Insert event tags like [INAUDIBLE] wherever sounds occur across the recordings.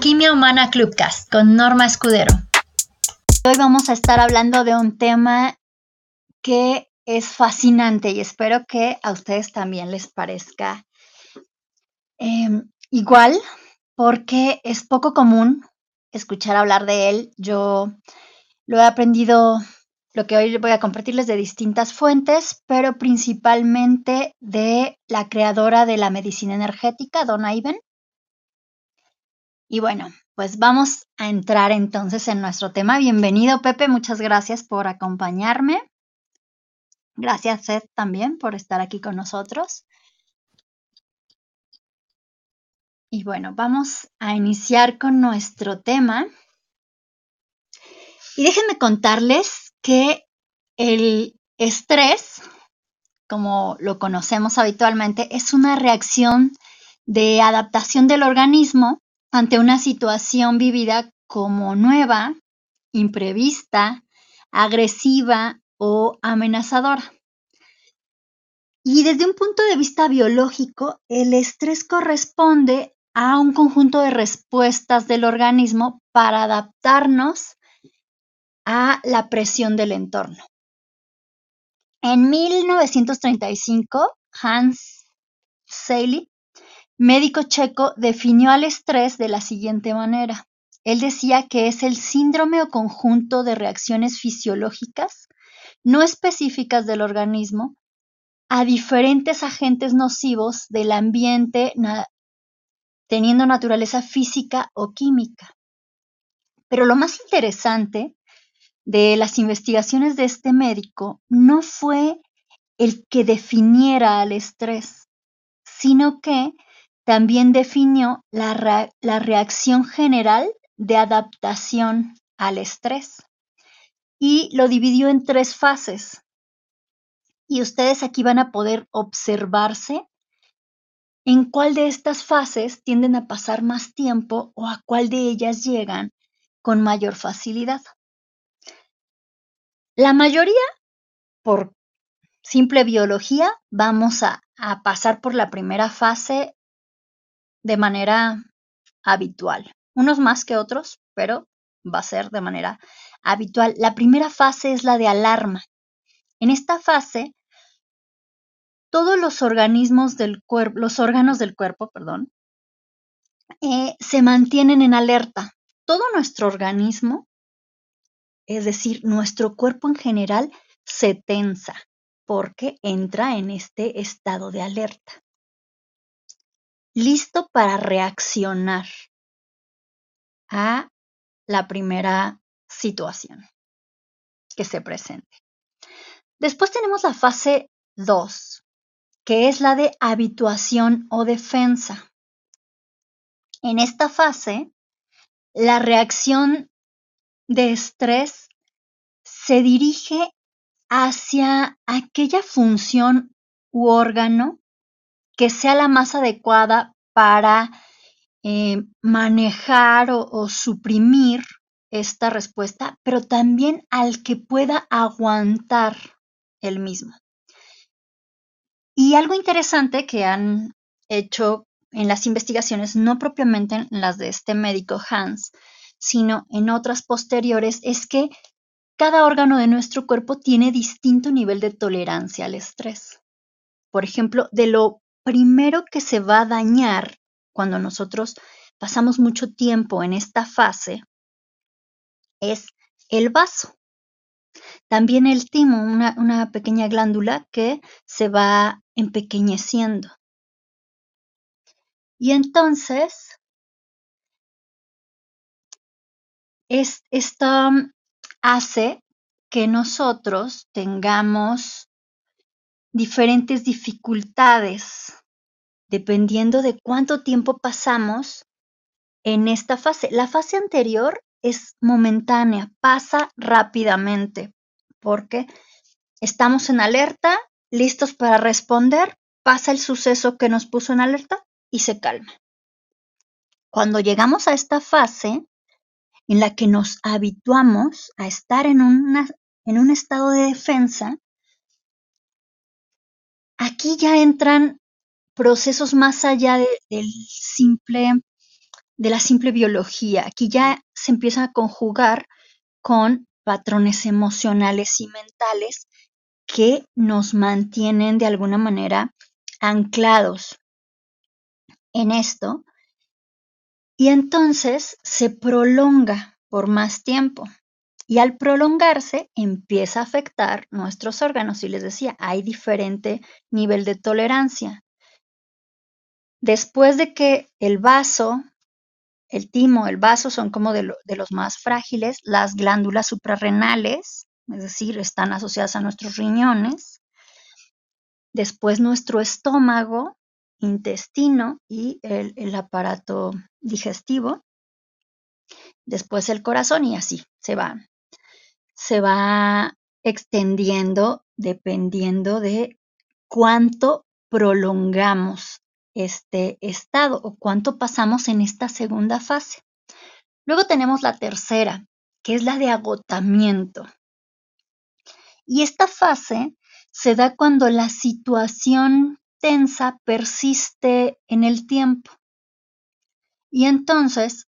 Alquimia Humana Clubcast con Norma Escudero. Hoy vamos a estar hablando de un tema que es fascinante y espero que a ustedes también les parezca em, igual porque es poco común escuchar hablar de él. Yo lo he aprendido, lo que hoy voy a compartirles de distintas fuentes, pero principalmente de la creadora de la medicina energética, Donna Iben. Y bueno, pues vamos a entrar entonces en nuestro tema. Bienvenido, Pepe. Muchas gracias por acompañarme. Gracias, Seth, también por estar aquí con nosotros. Y bueno, vamos a iniciar con nuestro tema. Y déjenme contarles que el estrés, como lo conocemos habitualmente, es una reacción de adaptación del organismo ante una situación vivida como nueva, imprevista, agresiva o amenazadora. Y desde un punto de vista biológico, el estrés corresponde a un conjunto de respuestas del organismo para adaptarnos a la presión del entorno. En 1935, Hans Selye médico checo definió al estrés de la siguiente manera. Él decía que es el síndrome o conjunto de reacciones fisiológicas no específicas del organismo a diferentes agentes nocivos del ambiente teniendo naturaleza física o química. Pero lo más interesante de las investigaciones de este médico no fue el que definiera al estrés, sino que también definió la, reacción general de adaptación al estrés y lo dividió en tres fases. Y ustedes aquí van a poder observarse en cuál de estas fases tienden a pasar más tiempo o a cuál de ellas llegan con mayor facilidad. La mayoría, por simple biología, vamos a, a pasar por la primera fase de manera habitual. Unos más que otros, pero va a ser de manera habitual. La primera fase es la de alarma. En esta fase, todos los organismos del cuerpo, los órganos del cuerpo, perdón, eh, se mantienen en alerta. Todo nuestro organismo, es decir, nuestro cuerpo en general, se tensa porque entra en este estado de alerta listo para reaccionar a la primera situación que se presente. Después tenemos la fase 2, que es la de habituación o defensa. En esta fase, la reacción de estrés se dirige hacia aquella función u órgano que sea la más adecuada para eh, manejar o, suprimir esta respuesta, pero también al que pueda aguantar el mismo. Y algo interesante que han hecho en las investigaciones, no propiamente en las de este médico Hans, sino en otras posteriores, es que cada órgano de nuestro cuerpo tiene distinto nivel de tolerancia al estrés. Por ejemplo, de lo primero que se va a dañar cuando nosotros pasamos mucho tiempo en esta fase es el vaso. También el timo, una, pequeña glándula que se va empequeñeciendo. Y entonces, es, esto hace que nosotros tengamos diferentes dificultades dependiendo de cuánto tiempo pasamos en esta fase. La fase anterior es momentánea, pasa rápidamente porque estamos en alerta, listos para responder, pasa el suceso que nos puso en alerta y se calma. Cuando llegamos a esta fase en la que nos habituamos a estar en, en un estado de defensa, Aquí ya entran procesos más allá del simple de la simple biología. Aquí ya se empieza a conjugar con patrones emocionales y mentales que nos mantienen de alguna manera anclados en esto y entonces se prolonga por más tiempo. Y al prolongarse empieza a afectar nuestros órganos. Y les decía, hay diferente nivel de tolerancia. Después de que el vaso, el timo, el vaso son como de, los más frágiles, las glándulas suprarrenales, es decir, están asociadas a nuestros riñones. Después nuestro estómago, intestino y el, el aparato digestivo. Después el corazón y así se va, se va extendiendo dependiendo de cuánto prolongamos este estado o cuánto pasamos en esta segunda fase. Luego tenemos la tercera, que es la de agotamiento. Y esta fase se da cuando la situación tensa persiste en el tiempo. Y entonces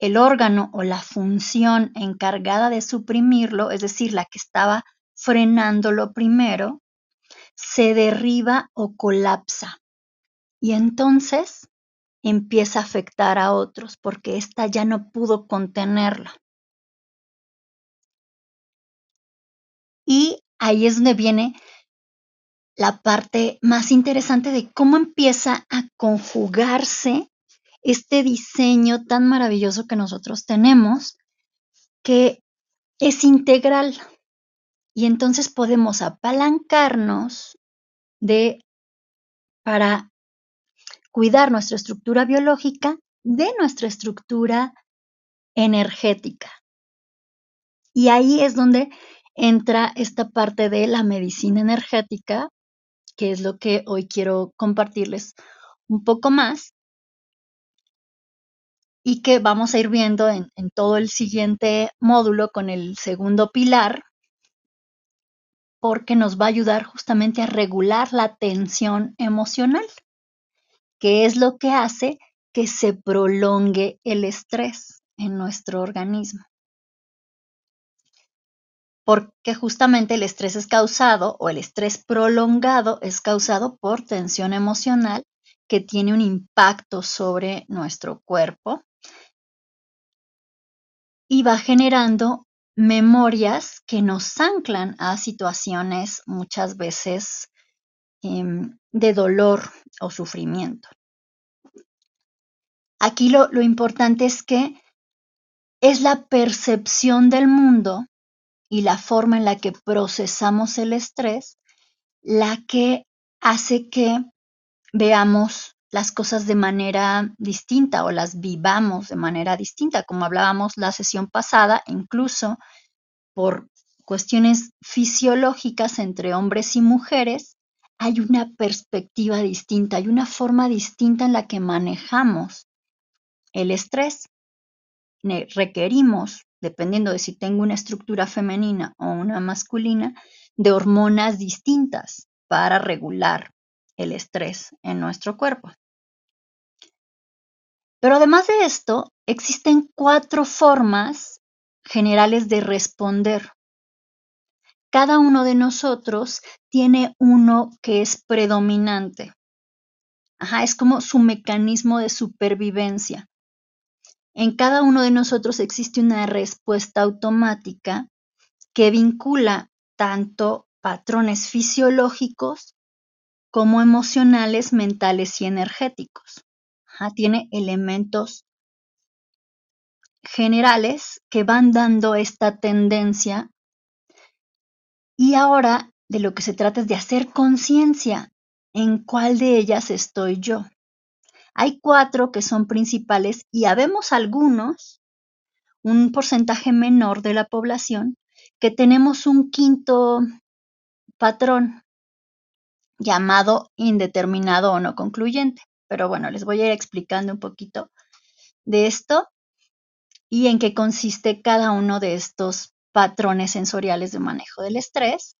el órgano o la función encargada de suprimirlo, es decir, la que estaba frenándolo primero, se derriba o colapsa. Y entonces empieza a afectar a otros porque ésta ya no pudo contenerla. Y ahí es donde viene la parte más interesante de cómo empieza a conjugarse este diseño tan maravilloso que nosotros tenemos, que es integral. Y entonces podemos apalancarnos de para cuidar nuestra estructura biológica de nuestra estructura energética. Y ahí es donde entra esta parte de la medicina energética, que es lo que hoy quiero compartirles un poco más y que vamos a ir viendo en, todo el siguiente módulo con el segundo pilar, porque nos va a ayudar justamente a regular la tensión emocional, que es lo que hace que se prolongue el estrés en nuestro organismo. Porque justamente el estrés es causado o el estrés prolongado es causado por tensión emocional que tiene un impacto sobre nuestro cuerpo y va generando memorias que nos anclan a situaciones muchas veces em, de dolor o sufrimiento. Aquí lo, lo importante es que es la percepción del mundo y la forma en la que procesamos el estrés la que hace que veamos las cosas de manera distinta o las vivamos de manera distinta, como hablábamos la sesión pasada, incluso por cuestiones fisiológicas entre hombres y mujeres, hay una perspectiva distinta, hay una forma distinta en la que manejamos el estrés. Requerimos dependiendo de si tengo una estructura femenina o una masculina, de hormonas distintas para regular el estrés en nuestro cuerpo. Pero además de esto, existen cuatro formas generales de responder. Cada uno de nosotros tiene uno que es predominante. Ajá, es como su mecanismo de supervivencia. En cada uno de nosotros existe una respuesta automática que vincula tanto patrones fisiológicos como emocionales, mentales y energéticos. Tiene elementos generales que van dando esta tendencia y ahora de lo que se trata es de hacer conciencia en cuál de ellas estoy yo. Hay cuatro que son principales y habemos algunos, un porcentaje menor de la población, que tenemos un quinto patrón llamado indeterminado o no concluyente. Pero bueno, les voy a ir explicando un poquito de esto y en qué consiste cada uno de estos patrones sensoriales de manejo del estrés.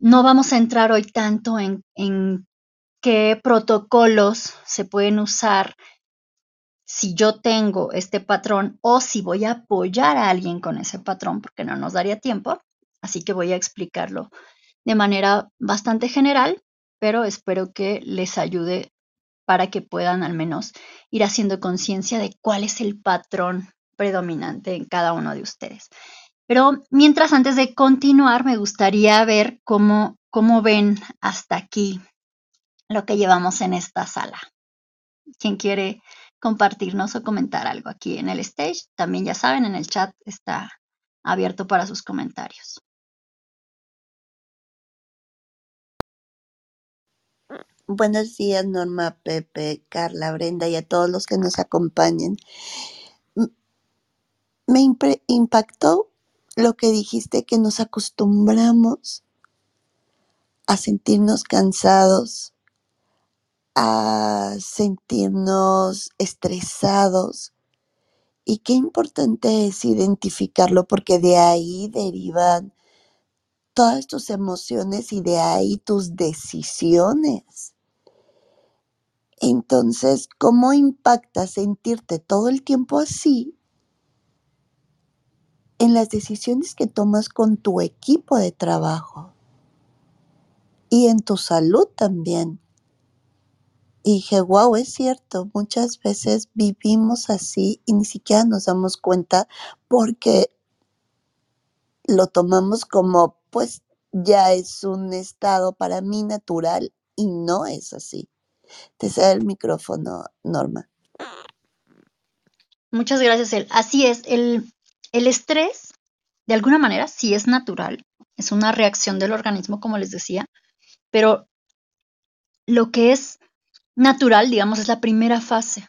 No vamos a entrar hoy tanto en, en qué protocolos se pueden usar si yo tengo este patrón o si voy a apoyar a alguien con ese patrón, porque no nos daría tiempo. Así que voy a explicarlo de manera bastante general, pero espero que les ayude para que puedan al menos ir haciendo conciencia de cuál es el patrón predominante en cada uno de ustedes. Pero mientras, antes de continuar, me gustaría ver cómo, cómo ven hasta aquí lo que llevamos en esta sala. ¿Quién quiere compartirnos o comentar algo aquí en el stage? También ya saben, en el chat está abierto para sus comentarios. Buenos días, Norma, Pepe, Carla, Brenda y a todos los que nos acompañen. Me impactó lo que dijiste, que nos acostumbramos a sentirnos cansados, a sentirnos estresados. Y qué importante es identificarlo porque de ahí derivan todas tus emociones y de ahí tus decisiones. Entonces, ¿cómo impacta sentirte todo el tiempo así en las decisiones que tomas con tu equipo de trabajo? Y en tu salud también. Y dije, wow, es cierto, muchas veces vivimos así y ni siquiera nos damos cuenta porque lo tomamos como, pues ya es un estado para mí natural y no es así. Te cedo el micrófono, Norma. Muchas gracias, El. Así es, el, el estrés, de alguna manera, sí es natural, es una reacción del organismo, como les decía, pero lo que es natural, digamos, es la primera fase,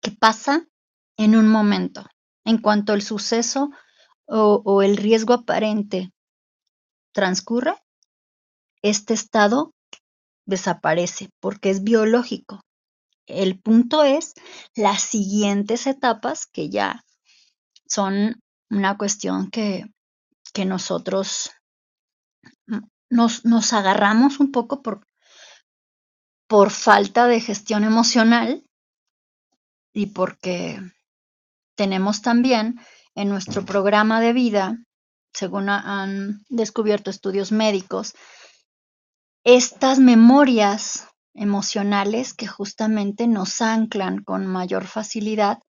que pasa en un momento. En cuanto el suceso o, o el riesgo aparente transcurre, este estado desaparece porque es biológico. El punto es las siguientes etapas que ya son una cuestión que, que nosotros nos, nos, agarramos un poco por, por falta de gestión emocional y porque tenemos también en nuestro programa de vida, según han descubierto estudios médicos, estas memorias emocionales que justamente nos anclan con mayor facilidad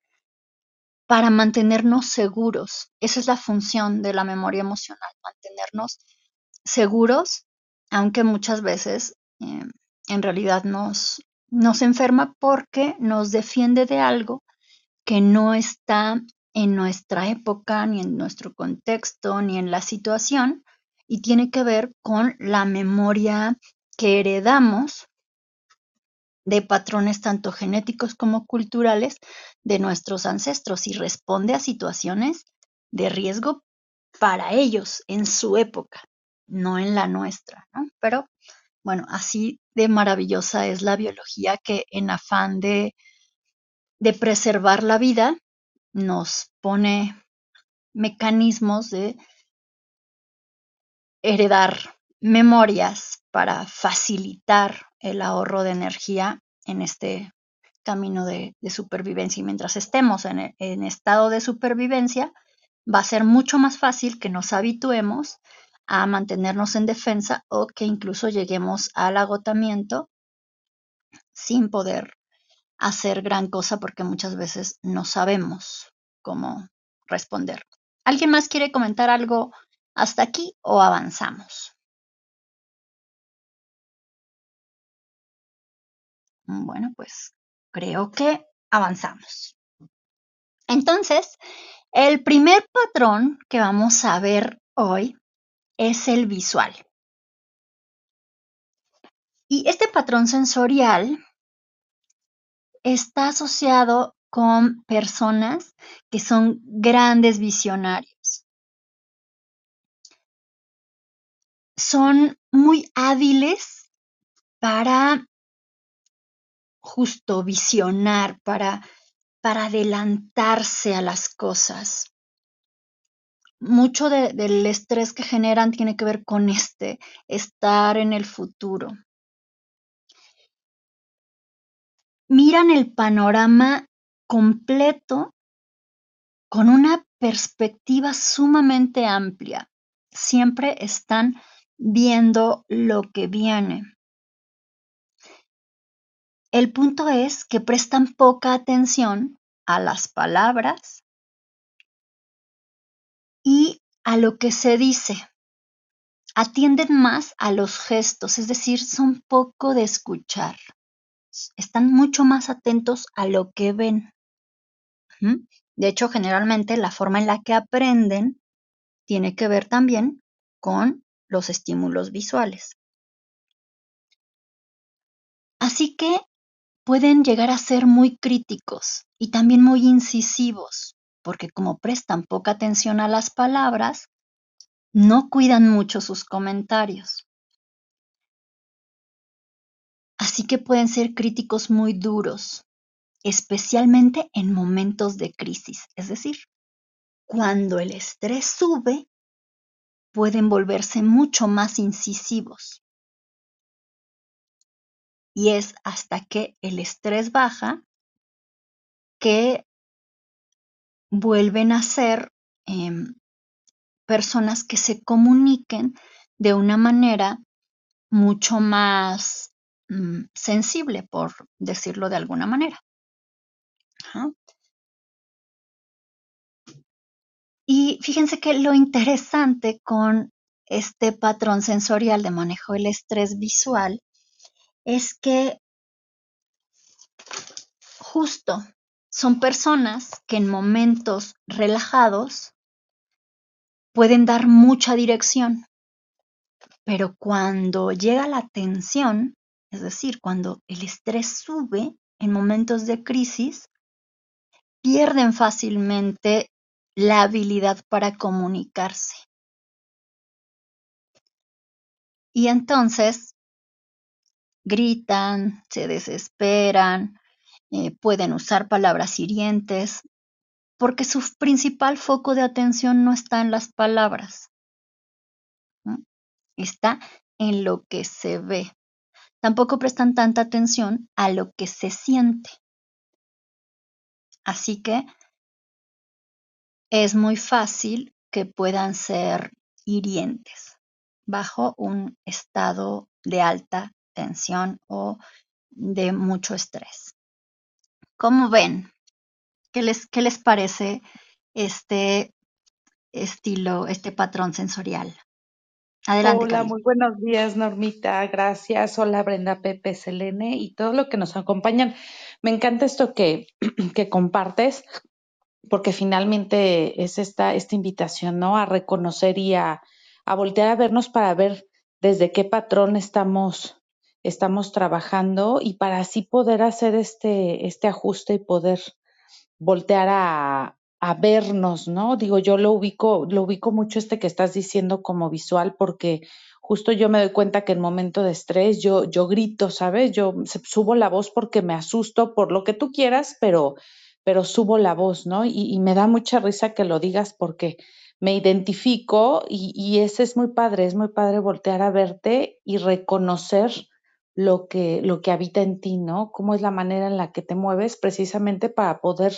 para mantenernos seguros. Esa es la función de la memoria emocional, mantenernos seguros, aunque muchas veces eh, en realidad nos, nos enferma porque nos defiende de algo que no está en nuestra época, ni en nuestro contexto, ni en la situación, y tiene que ver con la memoria que heredamos de patrones tanto genéticos como culturales de nuestros ancestros y responde a situaciones de riesgo para ellos en su época, no en la nuestra. Pero bueno, así de maravillosa es la biología que en afán de, de preservar la vida nos pone mecanismos de heredar memorias para facilitar el ahorro de energía en este camino de, supervivencia. Y mientras estemos en, estado de supervivencia, va a ser mucho más fácil que nos habituemos a mantenernos en defensa o que incluso lleguemos al agotamiento sin poder hacer gran cosa porque muchas veces no sabemos cómo responder. ¿Alguien más quiere comentar algo hasta aquí o avanzamos? Bueno, pues creo que avanzamos. Entonces, el primer patrón que vamos a ver hoy es el visual. Y este patrón sensorial está asociado con personas que son grandes visionarios. Son muy hábiles para justo visionar, para, para adelantarse a las cosas. Mucho del estrés que generan tiene que ver con este, estar en el futuro. Miran el panorama completo con una perspectiva sumamente amplia. Siempre están viendo lo que viene. El punto es que prestan poca atención a las palabras y a lo que se dice. Atienden más a los gestos, es decir, son poco de escuchar. Están mucho más atentos a lo que ven. De hecho, generalmente la forma en la que aprenden tiene que ver también con los estímulos visuales. Así que pueden llegar a ser muy críticos y también muy incisivos, porque como prestan poca atención a las palabras, no cuidan mucho sus comentarios. Así que pueden ser críticos muy duros, especialmente en momentos de crisis, es decir, cuando el estrés sube, pueden volverse mucho más incisivos y es hasta que el estrés baja que vuelven a ser em, personas que se comuniquen de una manera mucho más mm, sensible, por decirlo de alguna manera. Y fíjense que lo interesante con este patrón sensorial de manejo del estrés visual es que justo son personas que en momentos relajados pueden dar mucha dirección, pero cuando llega la tensión, es decir, cuando el estrés sube en momentos de crisis, pierden fácilmente la habilidad para comunicarse. Y entonces gritan, se desesperan, eh, pueden usar palabras hirientes, porque su principal foco de atención no está en las palabras, está en lo que se ve. Tampoco prestan tanta atención a lo que se siente. Así que es muy fácil que puedan ser hirientes bajo un estado de alta tensión o de mucho estrés. ¿Cómo ven? ¿Qué les, qué les parece este estilo, este patrón sensorial? Adelante. Hola, muy buenos días, Normita. Gracias. Hola, Brenda, Pepe, Selene y todo lo que nos acompañan. Me encanta esto que, [CLEARS THROAT] que compartes, porque finalmente es esta, esta invitación, ¿no? A reconocer y a, a voltear a vernos para ver desde qué patrón estamos estamos trabajando y para así poder hacer este, este ajuste y poder voltear a, a vernos, ¿no? Digo, yo lo ubico, lo ubico mucho este que estás diciendo como visual porque justo yo me doy cuenta que en momento de estrés yo, yo grito, ¿sabes? Yo subo la voz porque me asusto por lo que tú quieras, pero, pero subo la voz, ¿no? Y, me da mucha risa que lo digas porque me identifico y, y ese es muy padre, es muy padre voltear a verte y reconocer lo que, lo que habita en ti, ¿no? Cómo es la manera en la que te mueves precisamente para poder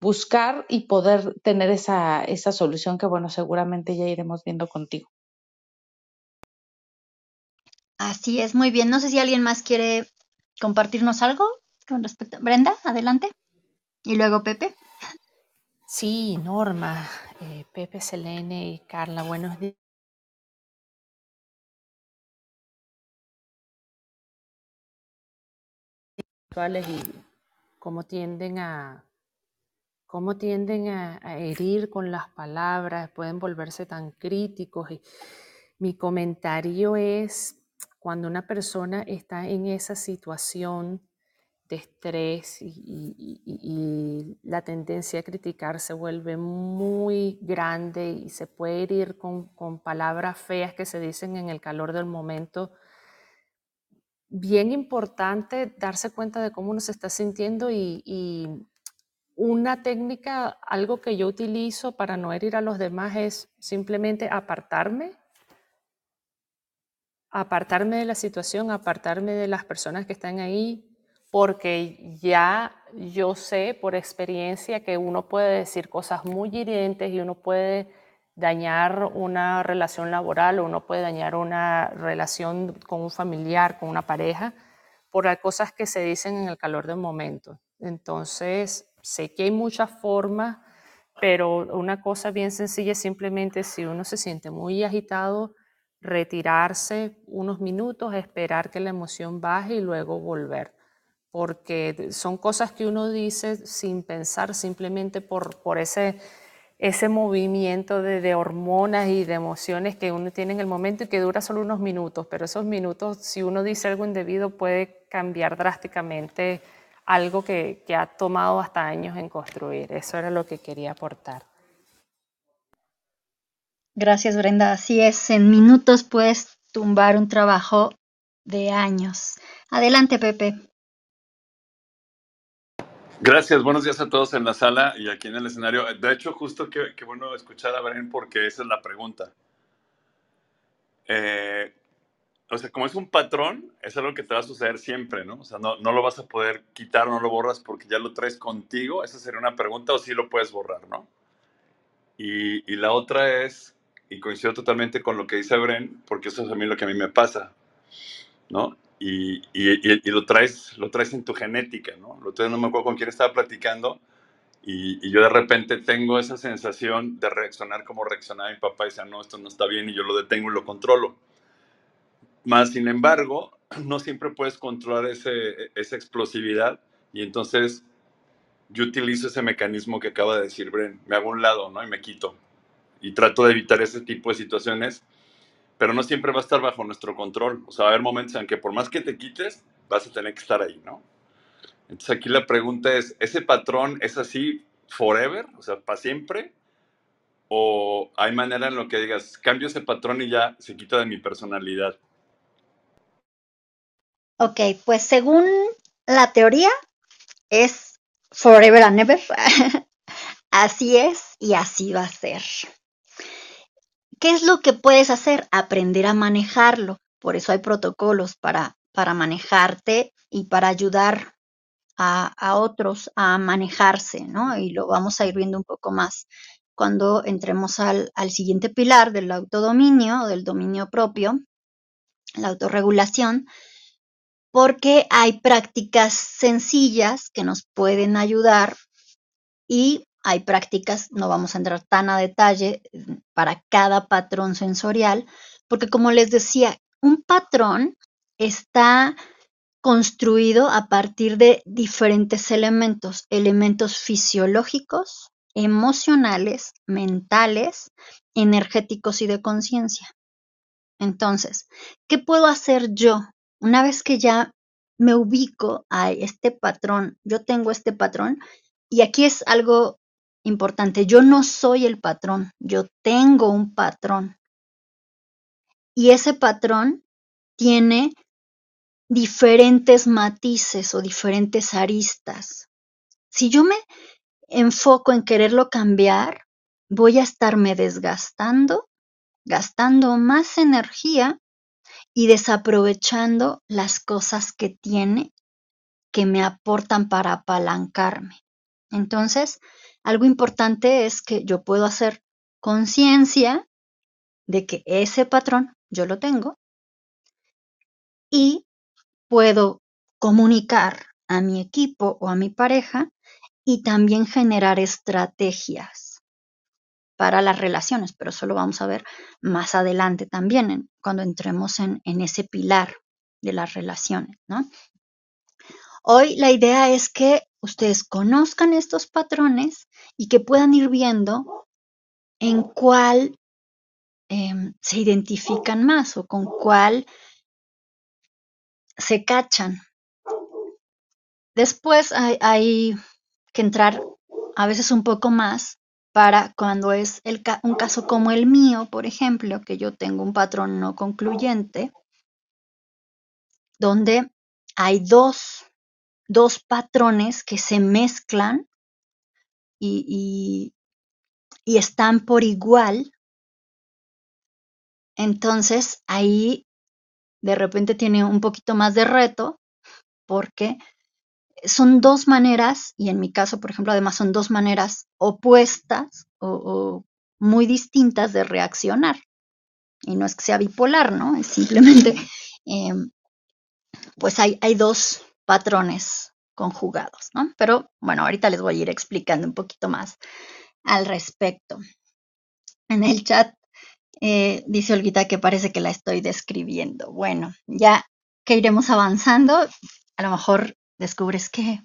buscar y poder tener esa, esa solución que, bueno, seguramente ya iremos viendo contigo. Así es, muy bien. No sé si alguien más quiere compartirnos algo con respecto. Brenda, adelante. Y luego Pepe. Sí, Norma, eh, Pepe, Selene y Carla, buenos días. y cómo tienden a cómo tienden a, herir con las palabras, pueden volverse tan críticos. Y mi comentario es cuando una persona está en esa situación estrés y, la tendencia a criticar se vuelve muy grande y se puede herir con, con palabras feas que se dicen en el calor del momento bien importante darse cuenta de cómo uno se está sintiendo y, una técnica, algo que yo utilizo para no herir a los demás es simplemente apartarme, apartarme de la situación, apartarme de las personas que están ahí, porque ya yo sé por experiencia que uno puede decir cosas muy hirientes y uno puede dañar una relación laboral o uno puede dañar una relación con un familiar, con una pareja, por las cosas que se dicen en el calor del momento. Entonces, sé que hay muchas formas, pero una cosa bien sencilla es simplemente si uno se siente muy agitado, retirarse unos minutos, esperar que la emoción baje y luego volver porque son cosas que uno dice sin pensar, simplemente por, por ese, ese movimiento de, de, hormonas y de emociones que uno tiene en el momento y que dura solo unos minutos, pero esos minutos, si uno dice algo indebido, puede cambiar drásticamente algo que, que ha tomado hasta años en construir. Eso era lo que quería aportar. Gracias, Brenda. Así es, en minutos puedes tumbar un trabajo de años. Adelante, Pepe. Gracias, buenos días a todos en la sala y aquí en el escenario. De hecho, justo qué, bueno escuchar a Bren porque esa es la pregunta. Eh, o sea, como es un patrón, es algo que te va a suceder siempre, ¿no? O sea, no, no lo vas a poder quitar, no lo borras porque ya lo traes contigo. Esa sería una pregunta o sí lo puedes borrar, ¿no? Y, y la otra es, y coincido totalmente con lo que dice Bren, porque eso es a mí lo que a mí me pasa, ¿no? Y, y, lo, traes, lo traes en tu genética, ¿no? Lo otro no me acuerdo con quién estaba platicando y, yo de repente tengo esa sensación de reaccionar como reaccionaba mi papá y decía, no, esto no está bien y yo lo detengo y lo controlo. Más sin embargo, [CLEARS THROAT] no siempre puedes controlar ese, esa explosividad y entonces yo utilizo ese mecanismo que acaba de decir Bren, me hago un lado, ¿no? Y me quito. Y trato de evitar ese tipo de situaciones pero no siempre va a estar bajo nuestro control. O sea, va a haber momentos en que por más que te quites, vas a tener que estar ahí, ¿no? Entonces aquí la pregunta es, ¿ese patrón es así forever? O sea, para siempre. ¿O hay manera en lo que digas, cambio ese patrón y ya se quita de mi personalidad? Ok, pues según la teoría es forever and ever. [LAUGHS] así es y así va a ser. ¿Qué es lo que puedes hacer? Aprender a manejarlo. Por eso hay protocolos para, para manejarte y para ayudar a, a, otros a manejarse, ¿no? Y lo vamos a ir viendo un poco más cuando entremos al, al siguiente pilar del autodominio, del dominio propio, la autorregulación, porque hay prácticas sencillas que nos pueden ayudar y hay prácticas, no vamos a entrar tan a detalle para cada patrón sensorial, porque como les decía, un patrón está construido a partir de diferentes elementos, elementos fisiológicos, emocionales, mentales, energéticos y de conciencia. Entonces, ¿qué puedo hacer yo una vez que ya me ubico a este patrón? Yo tengo este patrón y aquí es algo importante, yo no soy el patrón, yo tengo un patrón. Y ese patrón tiene diferentes matices o diferentes aristas. Si yo me enfoco en quererlo cambiar, voy a estarme desgastando, gastando más energía y desaprovechando las cosas que tiene que me aportan para apalancarme. Entonces, algo importante es que yo puedo hacer conciencia de que ese patrón yo lo tengo y puedo comunicar a mi equipo o a mi pareja y también generar estrategias para las relaciones, pero eso lo vamos a ver más adelante también cuando entremos en, en ese pilar de las relaciones, ¿no? Hoy la idea es que ustedes conozcan estos patrones y que puedan ir viendo en cuál em, se identifican más o con cuál se cachan. Después hay, que entrar a veces un poco más para cuando es un caso como el mío, por ejemplo, que yo tengo un patrón no concluyente, donde hay dos dos patrones que se mezclan y, y, están por igual, entonces ahí de repente tiene un poquito más de reto porque son dos maneras, y en mi caso, por ejemplo, además son dos maneras opuestas o, muy distintas de reaccionar. Y no es que sea bipolar, ¿no? Es simplemente, [LAUGHS] em, pues hay, hay dos patrones conjugados, ¿no? Pero bueno, ahorita les voy a ir explicando un poquito más al respecto. En el chat eh, dice Olguita que parece que la estoy describiendo. Bueno, ya que iremos avanzando, a lo mejor descubres que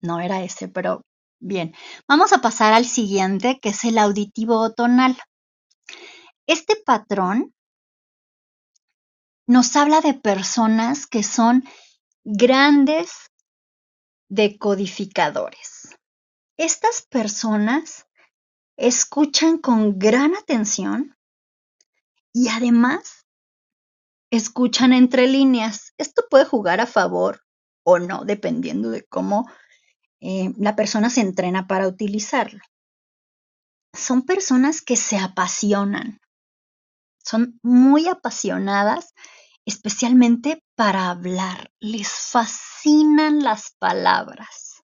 no era ese, pero bien. Vamos a pasar al siguiente, que es el auditivo tonal. Este patrón nos habla de personas que son grandes decodificadores. Estas personas escuchan con gran atención y además escuchan entre líneas. Esto puede jugar a favor o no, dependiendo de cómo eh, la persona se entrena para utilizarlo. Son personas que se apasionan, son muy apasionadas, especialmente para hablar. Les fascinan las palabras.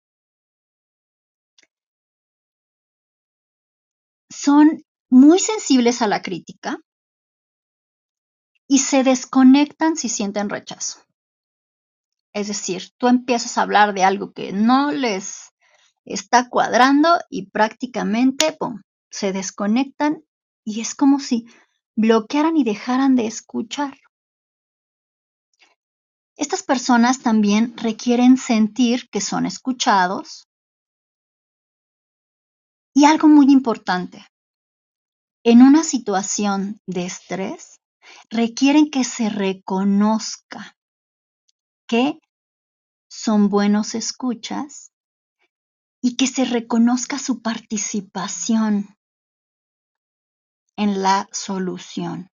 Son muy sensibles a la crítica y se desconectan si sienten rechazo. Es decir, tú empiezas a hablar de algo que no les está cuadrando y prácticamente se desconectan y es como si bloquearan y dejaran de escuchar. Estas personas también requieren sentir que son escuchados. Y algo muy importante, en una situación de estrés, requieren que se reconozca que son buenos escuchas y que se reconozca su participación en la solución.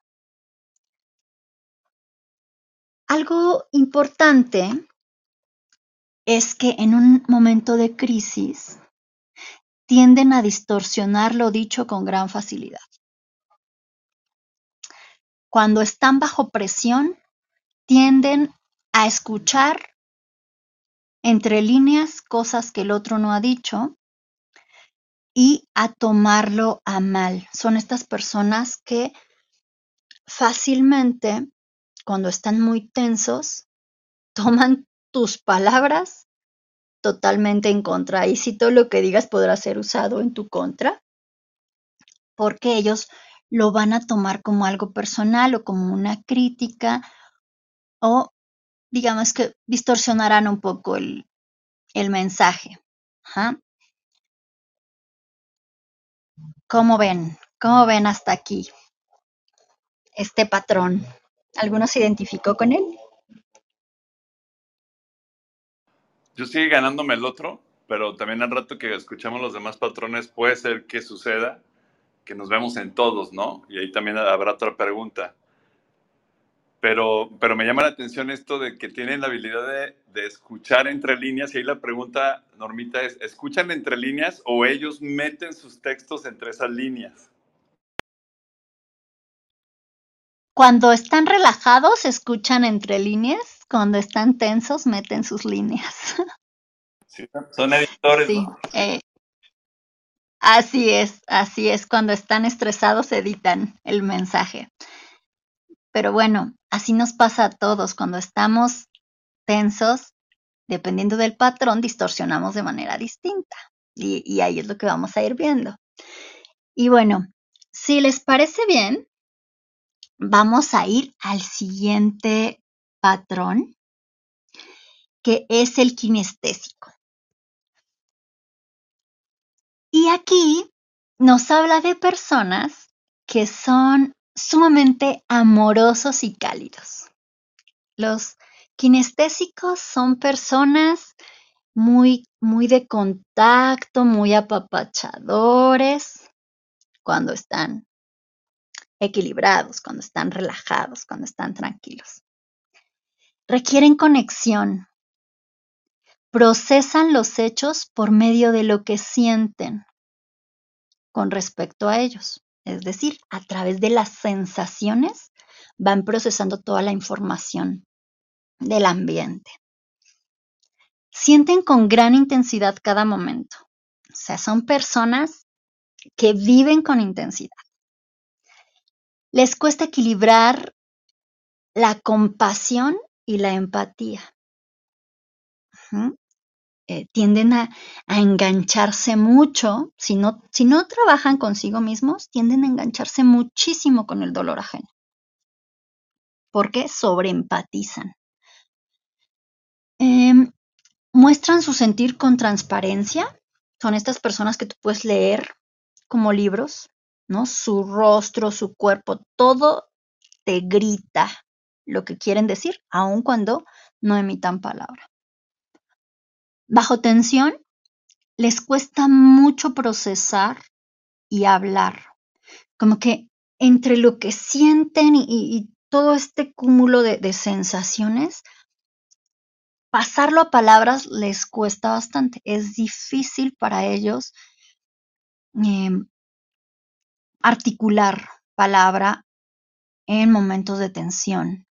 Algo importante es que en un momento de crisis tienden a distorsionar lo dicho con gran facilidad. Cuando están bajo presión, tienden a escuchar entre líneas cosas que el otro no ha dicho y a tomarlo a mal. Son estas personas que fácilmente, cuando están muy tensos, [LAUGHS] toman tus palabras totalmente en contra. Y si todo lo que digas podrá ser usado en tu contra, porque ellos lo van a tomar como algo personal o como una crítica o digamos que distorsionarán un poco el, mensaje. ¿Cómo ven? ¿Cómo ven hasta aquí este patrón? ¿Alguno se identificó con él? Yo sigue ganándome el otro, pero también al rato que escuchamos los demás patrones puede ser que suceda que nos vemos en todos, ¿no? Y ahí también habrá otra pregunta. Pero, pero me llama la atención esto de que tienen la habilidad de, de, escuchar entre líneas. Y ahí la pregunta, Normita, es, ¿escuchan entre líneas o ellos meten sus textos entre esas líneas? Cuando están relajados, escuchan entre líneas. Cuando están tensos, meten sus líneas. Sí, son editores. Sí, eh, así es, así es. Cuando están estresados, editan el mensaje. Pero bueno, así nos pasa a todos. Cuando estamos tensos, dependiendo del patrón, distorsionamos de manera distinta. Y, ahí es lo que vamos a ir viendo. Y bueno, si les parece bien, vamos a ir al siguiente patrón, que es el kinestésico. Y aquí nos habla de personas que son sumamente amorosos y cálidos. Los kinestésicos son personas muy, muy de contacto, muy apapachadores cuando están equilibrados, cuando están relajados, cuando están tranquilos. Requieren conexión. Procesan los hechos por medio de lo que sienten con respecto a ellos. Es decir, a través de las sensaciones van procesando toda la información del ambiente. sienten con gran intensidad cada momento. O sea, son personas que viven con intensidad. Les cuesta equilibrar la compasión y la empatía. Eh, tienden a, engancharse mucho, si no, si no trabajan consigo mismos, tienden a engancharse muchísimo con el dolor ajeno. Porque sobreempatizan. Em, muestran su sentir con transparencia. Son estas personas que tú puedes leer como libros, ¿no? Su rostro, su cuerpo, todo te grita lo que quieren decir, aun cuando no emitan palabra. Bajo tensión, les cuesta mucho procesar y hablar. Como que entre lo que sienten y, todo este cúmulo de, sensaciones, pasarlo a palabras les cuesta bastante. Es difícil para ellos em, articular palabra en momentos de tensión.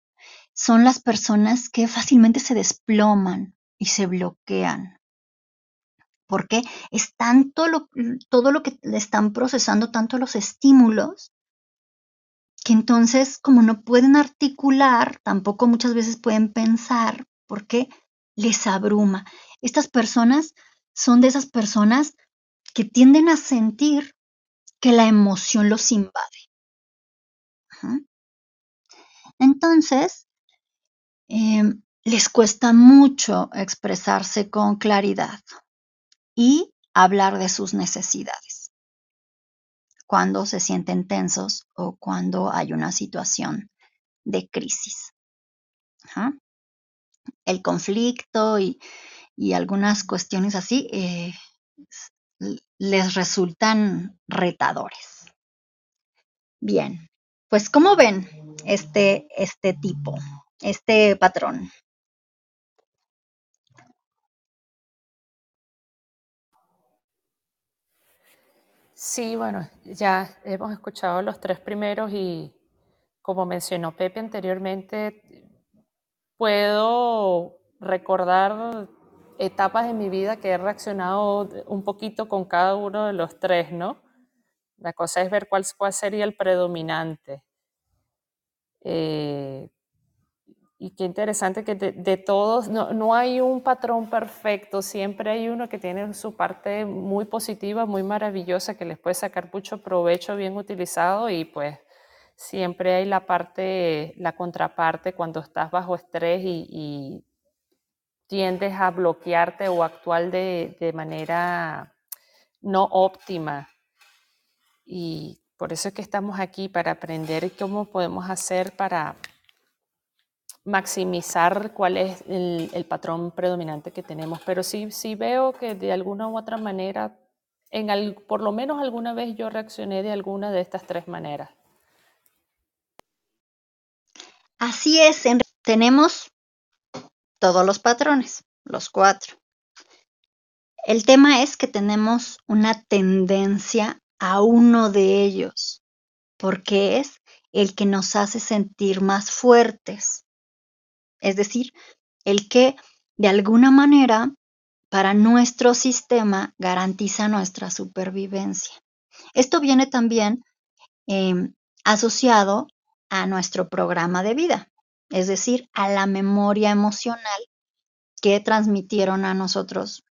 Son las personas que fácilmente se desploman y se bloquean. Porque es tanto lo, todo lo que le están procesando, tanto los estímulos, que entonces como no pueden articular, tampoco muchas veces pueden pensar, porque les abruma. Estas personas son de esas personas que tienden a sentir que la emoción los invade. Entonces, em, les cuesta mucho expresarse con claridad y hablar de sus necesidades cuando se sienten tensos o cuando hay una situación de crisis. El conflicto y, algunas cuestiones así eh, les resultan retadores. Bien, pues ¿cómo ven este, este tipo, este patrón? Sí, bueno, ya hemos escuchado los tres primeros y como mencionó Pepe anteriormente, puedo recordar etapas de mi vida que he reaccionado un poquito con cada uno de los tres, ¿no? La cosa es ver cuál, sería el predominante. Eh, y qué interesante que de, todos, no, hay un patrón perfecto, siempre hay uno que tiene su parte muy positiva, muy maravillosa, que les puede sacar mucho provecho bien utilizado y pues siempre hay la parte, la contraparte cuando estás bajo estrés y, tiendes a bloquearte o actuar de, de manera no óptima. Y por eso es que estamos aquí, para aprender cómo podemos hacer para maximizar cuál es el, patrón predominante que tenemos, pero sí, sí veo que de alguna u otra manera, en por lo menos alguna vez yo reaccioné de alguna de estas tres maneras. Así es, tenemos todos los patrones, los cuatro. El tema es que tenemos una tendencia a uno de ellos, porque es el que nos hace sentir más fuertes, es decir, el que de alguna manera para nuestro sistema garantiza nuestra supervivencia. Esto viene también em, asociado a nuestro programa de vida, es decir, a la memoria emocional que transmitieron a nosotros,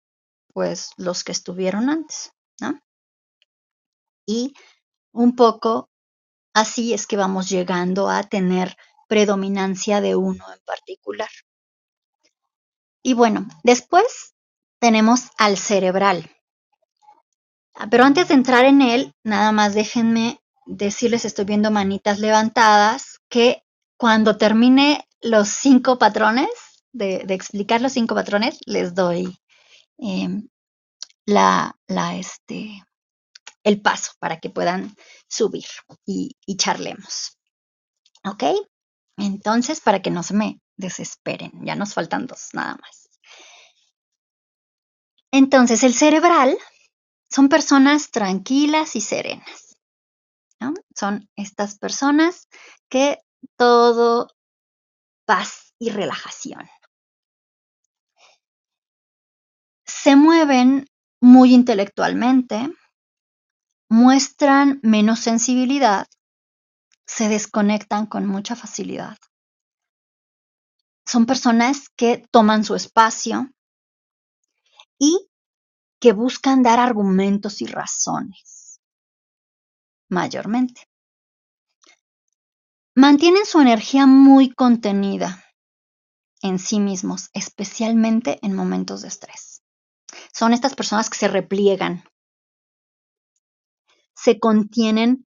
pues los que estuvieron antes, ¿no? Y un poco así es que vamos llegando a tener predominancia de uno en particular. Y bueno, después tenemos al cerebral. Ah, pero antes de entrar en él, nada más déjenme decirles, estoy viendo manitas levantadas, que cuando termine los cinco patrones, de, explicar los cinco patrones, les doy em, la, este, el paso para que puedan subir y charlemos. ¿Ok? Entonces, para que no se me desesperen, ya nos faltan dos nada más. Entonces, el cerebral son personas tranquilas y serenas. Son estas personas que todo paz y relajación. se mueven muy intelectualmente, muestran menos sensibilidad, se desconectan con mucha facilidad. Son personas que toman su espacio y que buscan dar argumentos y razones, mayormente. Mantienen su energía muy contenida en sí mismos, especialmente en momentos de estrés. Son estas personas que se repliegan, se contienen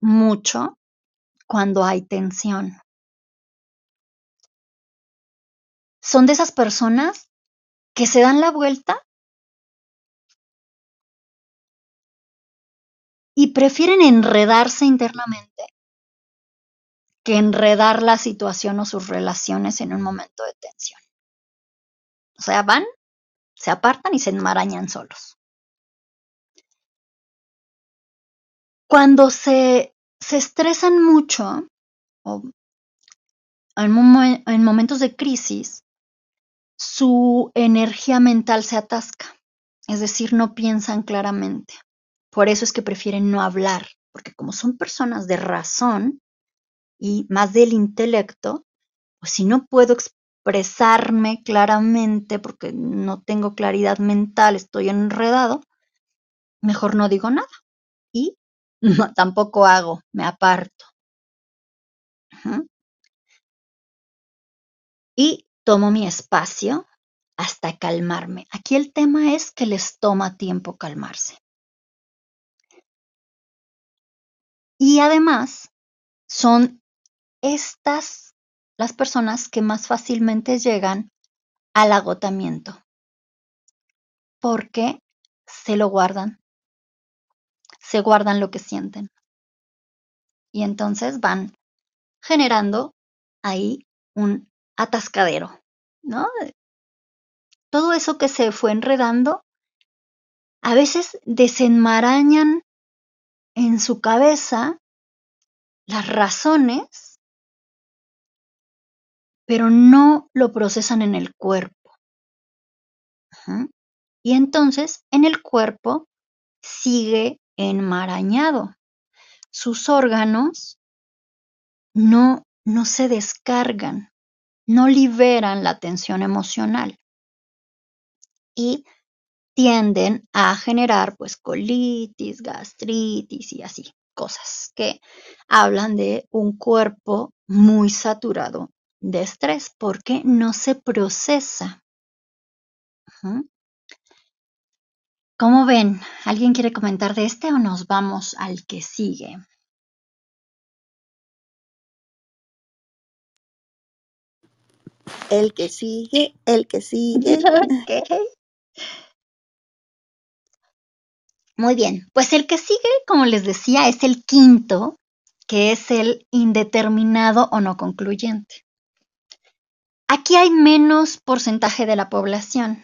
mucho cuando hay tensión. Son de esas personas que se dan la vuelta y prefieren enredarse internamente que enredar la situación o sus relaciones en un momento de tensión. O sea, van, se apartan y se enmarañan solos. Cuando se, se estresan mucho o en, en momentos de crisis, su energía mental se atasca, es decir, no piensan claramente. Por eso es que prefieren no hablar, porque como son personas de razón, y más del intelecto, pues si no puedo expresarme claramente porque no tengo claridad mental, estoy enredado, mejor no digo nada y [LAUGHS] tampoco hago, me aparto. Y tomo mi espacio hasta calmarme. Aquí el tema es que les toma tiempo calmarse. Y además son estas las personas que más fácilmente llegan al agotamiento. Porque se lo guardan, se guardan lo que sienten. Y entonces van generando ahí un atascadero, ¿no? Todo eso que se fue enredando, a veces desenmarañan en su cabeza las razones pero no lo procesan en el cuerpo. Y entonces en el cuerpo sigue enmarañado. Sus órganos no, no se descargan, no liberan la tensión emocional y tienden a generar pues colitis, gastritis y así, cosas que hablan de un cuerpo muy saturado de estrés porque no se procesa. ¿Cómo ven? ¿Alguien quiere comentar de este o nos vamos al que sigue? El que sigue, el que sigue. [LAUGHS] Muy bien, pues el que sigue, como les decía, es el quinto, que es el indeterminado o no concluyente. Aquí hay menos porcentaje de la población.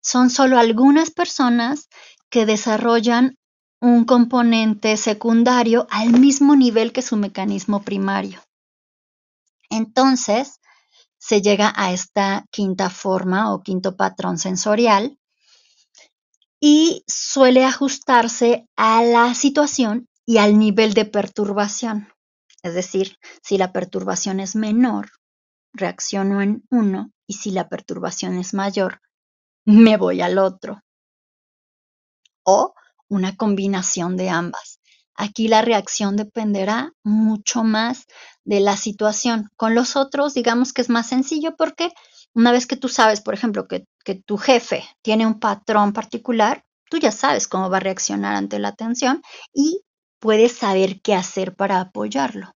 Son solo algunas personas que desarrollan un componente secundario al mismo nivel que su mecanismo primario. Entonces, se llega a esta quinta forma o quinto patrón sensorial y suele ajustarse a la situación y al nivel de perturbación. Es decir, si la perturbación es menor, reacciono en uno y si la perturbación es mayor, me voy al otro. O una combinación de ambas. Aquí la reacción dependerá mucho más de la situación. Con los otros, digamos que es más sencillo porque una vez que tú sabes, por ejemplo, que, que tu jefe tiene un patrón particular, tú ya sabes cómo va a reaccionar ante la tensión y puedes saber qué hacer para apoyarlo.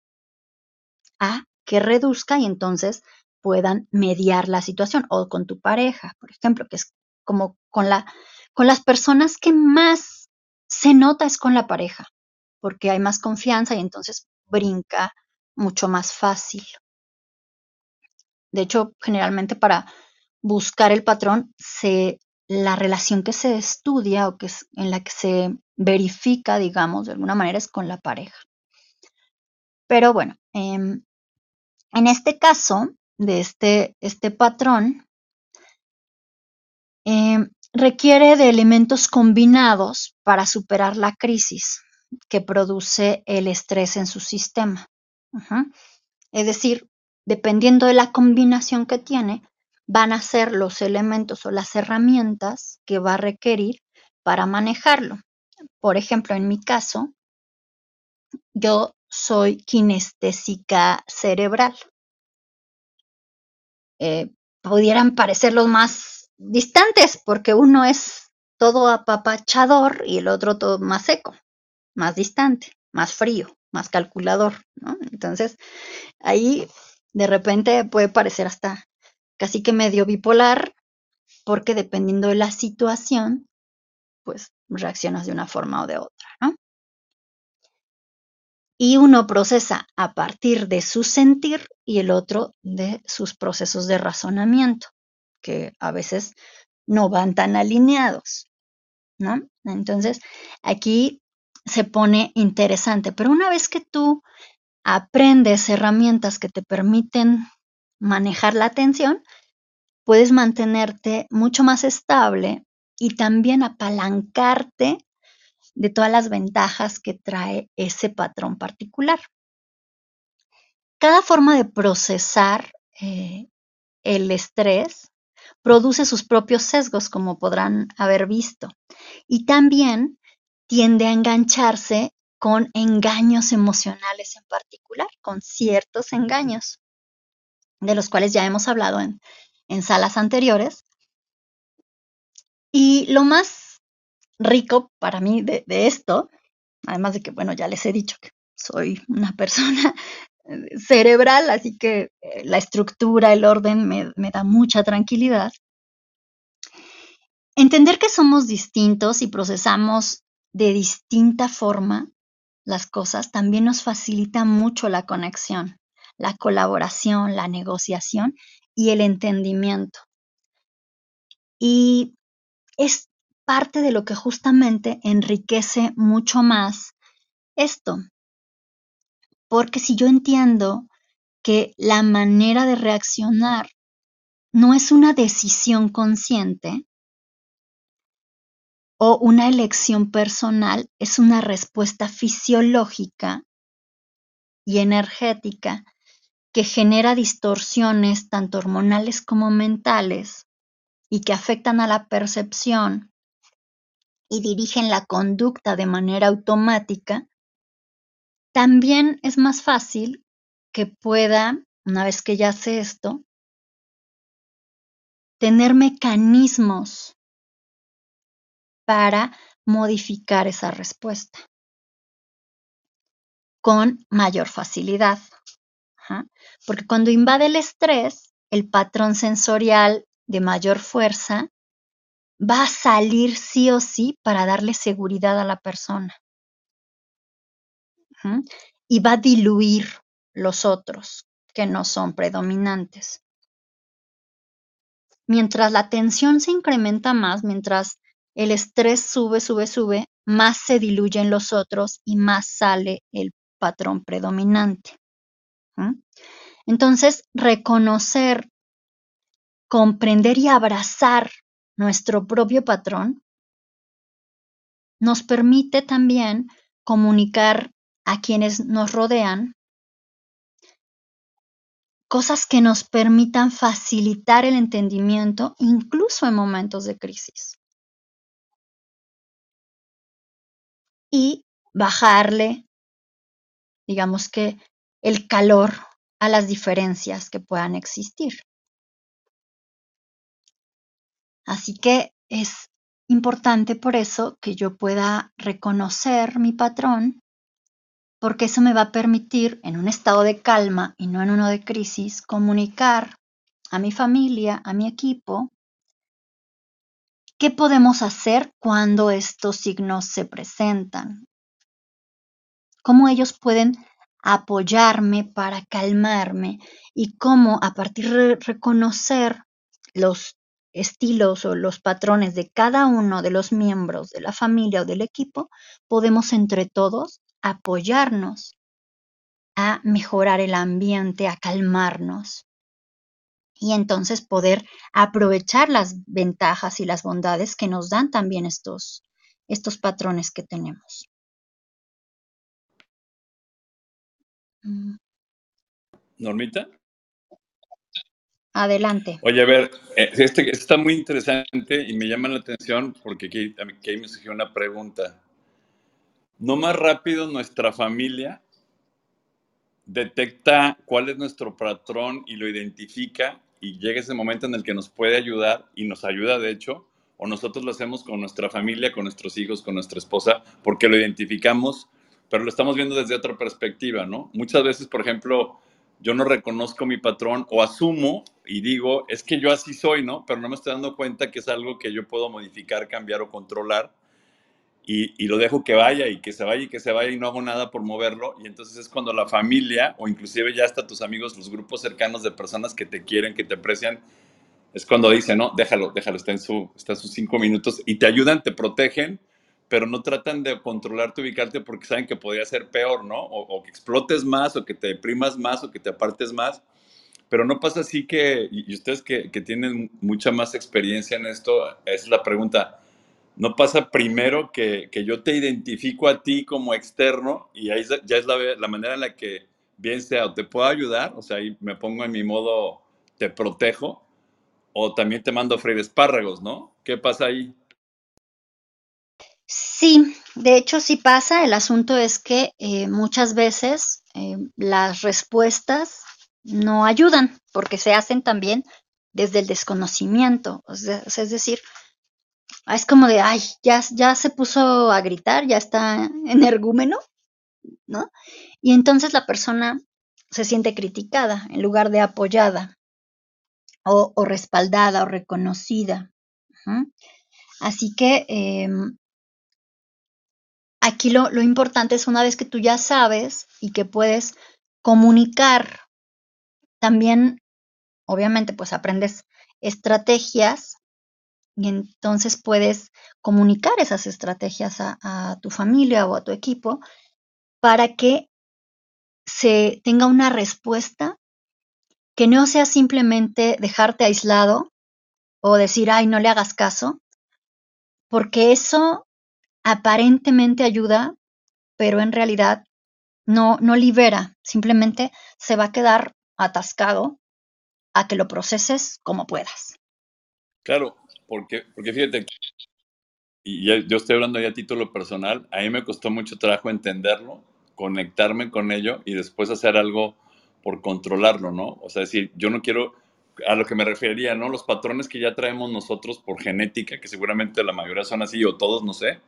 A que reduzca y entonces puedan mediar la situación o con tu pareja, por ejemplo, que es como con la con las personas que más se nota es con la pareja, porque hay más confianza y entonces brinca mucho más fácil. De hecho, generalmente para buscar el patrón, la relación que se estudia o que es, en la que se verifica, digamos, de alguna manera es con la pareja. Pero bueno, em, en este caso, de este, este patrón, eh, requiere de elementos combinados para superar la crisis que produce el estrés en su sistema. Es decir, dependiendo de la combinación que tiene, van a ser los elementos o las herramientas que va a requerir para manejarlo. Por ejemplo, en mi caso, yo soy kinestésica cerebral. Eh, pudieran parecer los más distantes porque uno es todo apapachador y el otro todo más seco, más distante, más frío, más calculador, ¿no? Entonces, ahí de repente puede parecer hasta casi que medio bipolar porque dependiendo de la situación, pues reaccionas de una forma o de otra, ¿no? Y uno procesa a partir de su sentir y el otro de sus procesos de razonamiento, que a veces no van tan alineados, ¿no? Entonces, aquí se pone interesante, pero una vez que tú aprendes herramientas que te permiten manejar la atención, puedes mantenerte mucho más estable y también apalancarte de todas las ventajas que trae ese patrón particular. Cada forma de procesar eh, el estrés produce sus propios sesgos, como podrán haber visto, y también tiende a engancharse con engaños emocionales en particular, con ciertos engaños, de los cuales ya hemos hablado en, en salas anteriores. Y lo más rico para mí de, esto, además de que, bueno, ya les he dicho que soy una persona [LAUGHS] cerebral, así que eh, la estructura, el orden me, me da mucha tranquilidad. Entender que somos distintos y procesamos de distinta forma las cosas también nos facilita mucho la conexión, la colaboración, la negociación y el entendimiento. Y es parte de lo que justamente enriquece mucho más esto. Porque si yo entiendo que la manera de reaccionar no es una decisión consciente o una elección personal, es una respuesta fisiológica y energética que genera distorsiones tanto hormonales como mentales y que afectan a la percepción y dirigen la conducta de manera automática, también es más fácil que pueda, una vez que ya sé esto, tener mecanismos para modificar esa respuesta con mayor facilidad. Porque cuando invade el estrés, el patrón sensorial de mayor fuerza va a salir sí o sí para darle seguridad a la persona. Y va a diluir los otros que no son predominantes. Mientras la tensión se incrementa más, mientras el estrés sube, sube, sube, más se diluyen los otros y más sale el patrón predominante. Entonces, reconocer, comprender y abrazar nuestro propio patrón nos permite también comunicar a quienes nos rodean cosas que nos permitan facilitar el entendimiento incluso en momentos de crisis. Y bajarle, digamos que, el calor a las diferencias que puedan existir. Así que es importante por eso que yo pueda reconocer mi patrón, porque eso me va a permitir, en un estado de calma y no en uno de crisis, comunicar a mi familia, a mi equipo, qué podemos hacer cuando estos signos se presentan, cómo ellos pueden apoyarme para calmarme y cómo a partir de reconocer los estilos o los patrones de cada uno de los miembros de la familia o del equipo, podemos entre todos apoyarnos a mejorar el ambiente, a calmarnos. y entonces poder aprovechar las ventajas y las bondades que nos dan también estos, estos patrones que tenemos. Mm. Normita. Adelante. Oye, a ver, eh, este, está muy interesante y me llama la atención porque aquí me surgió una pregunta. No más rápido nuestra familia detecta cuál es nuestro patrón y lo identifica y llega ese momento en el que nos puede ayudar y nos ayuda de hecho, o nosotros lo hacemos con nuestra familia, con nuestros hijos, con nuestra esposa, porque lo identificamos, pero lo estamos viendo desde otra perspectiva, ¿no? Muchas veces, por ejemplo, yo no reconozco mi patrón o asumo y digo, es que yo así soy, ¿no? Pero no me estoy dando cuenta que es algo que yo puedo modificar, cambiar o controlar y, lo dejo que vaya y que se vaya y que se vaya y no hago nada por moverlo. Y entonces es cuando la familia o inclusive ya hasta tus amigos, los grupos cercanos de personas que te quieren, que te aprecian, es cuando dicen, no, déjalo, déjalo, está en, su, está sus cinco minutos y te ayudan, te protegen, pero no tratan de controlarte, ubicarte porque saben que podría ser peor, ¿no? O, que explotes más o que te deprimas más o que te apartes más. Pero no pasa así que, y ustedes que, que tienen mucha más experiencia en esto, es la pregunta, no pasa primero que, yo te identifico a ti como externo y ahí ya es la, manera en la que bien sea o te puedo ayudar, o sea, ahí me pongo en mi modo te protejo, o también te mando a freír espárragos, ¿no? ¿Qué pasa ahí? Sí, de hecho sí pasa. El asunto es que eh, muchas veces eh, las respuestas no ayudan porque se hacen también desde el desconocimiento. es decir, es como de, ay, ya, ya se puso a gritar, ya está [LAUGHS] energúmeno, ¿no? Y entonces la persona se siente criticada en lugar de apoyada o, respaldada o reconocida. Así que em, aquí lo, importante es una vez que tú ya sabes y que puedes comunicar, también, obviamente, pues aprendes estrategias y entonces puedes comunicar esas estrategias a, tu familia o a tu equipo para que se tenga una respuesta que no sea simplemente dejarte aislado o decir, ay, no le hagas caso, porque eso aparentemente ayuda, pero en realidad no, no libera, simplemente se va a quedar atascado a que lo proceses como puedas. Claro, porque, porque fíjate, y yo estoy hablando ya a título personal, a mí me costó mucho trabajo entenderlo, conectarme con ello y después hacer algo por controlarlo, ¿no? O sea, decir, yo no quiero, a lo que me refería, ¿no? Los patrones que ya traemos nosotros por genética, que seguramente la mayoría son así o todos, no sé,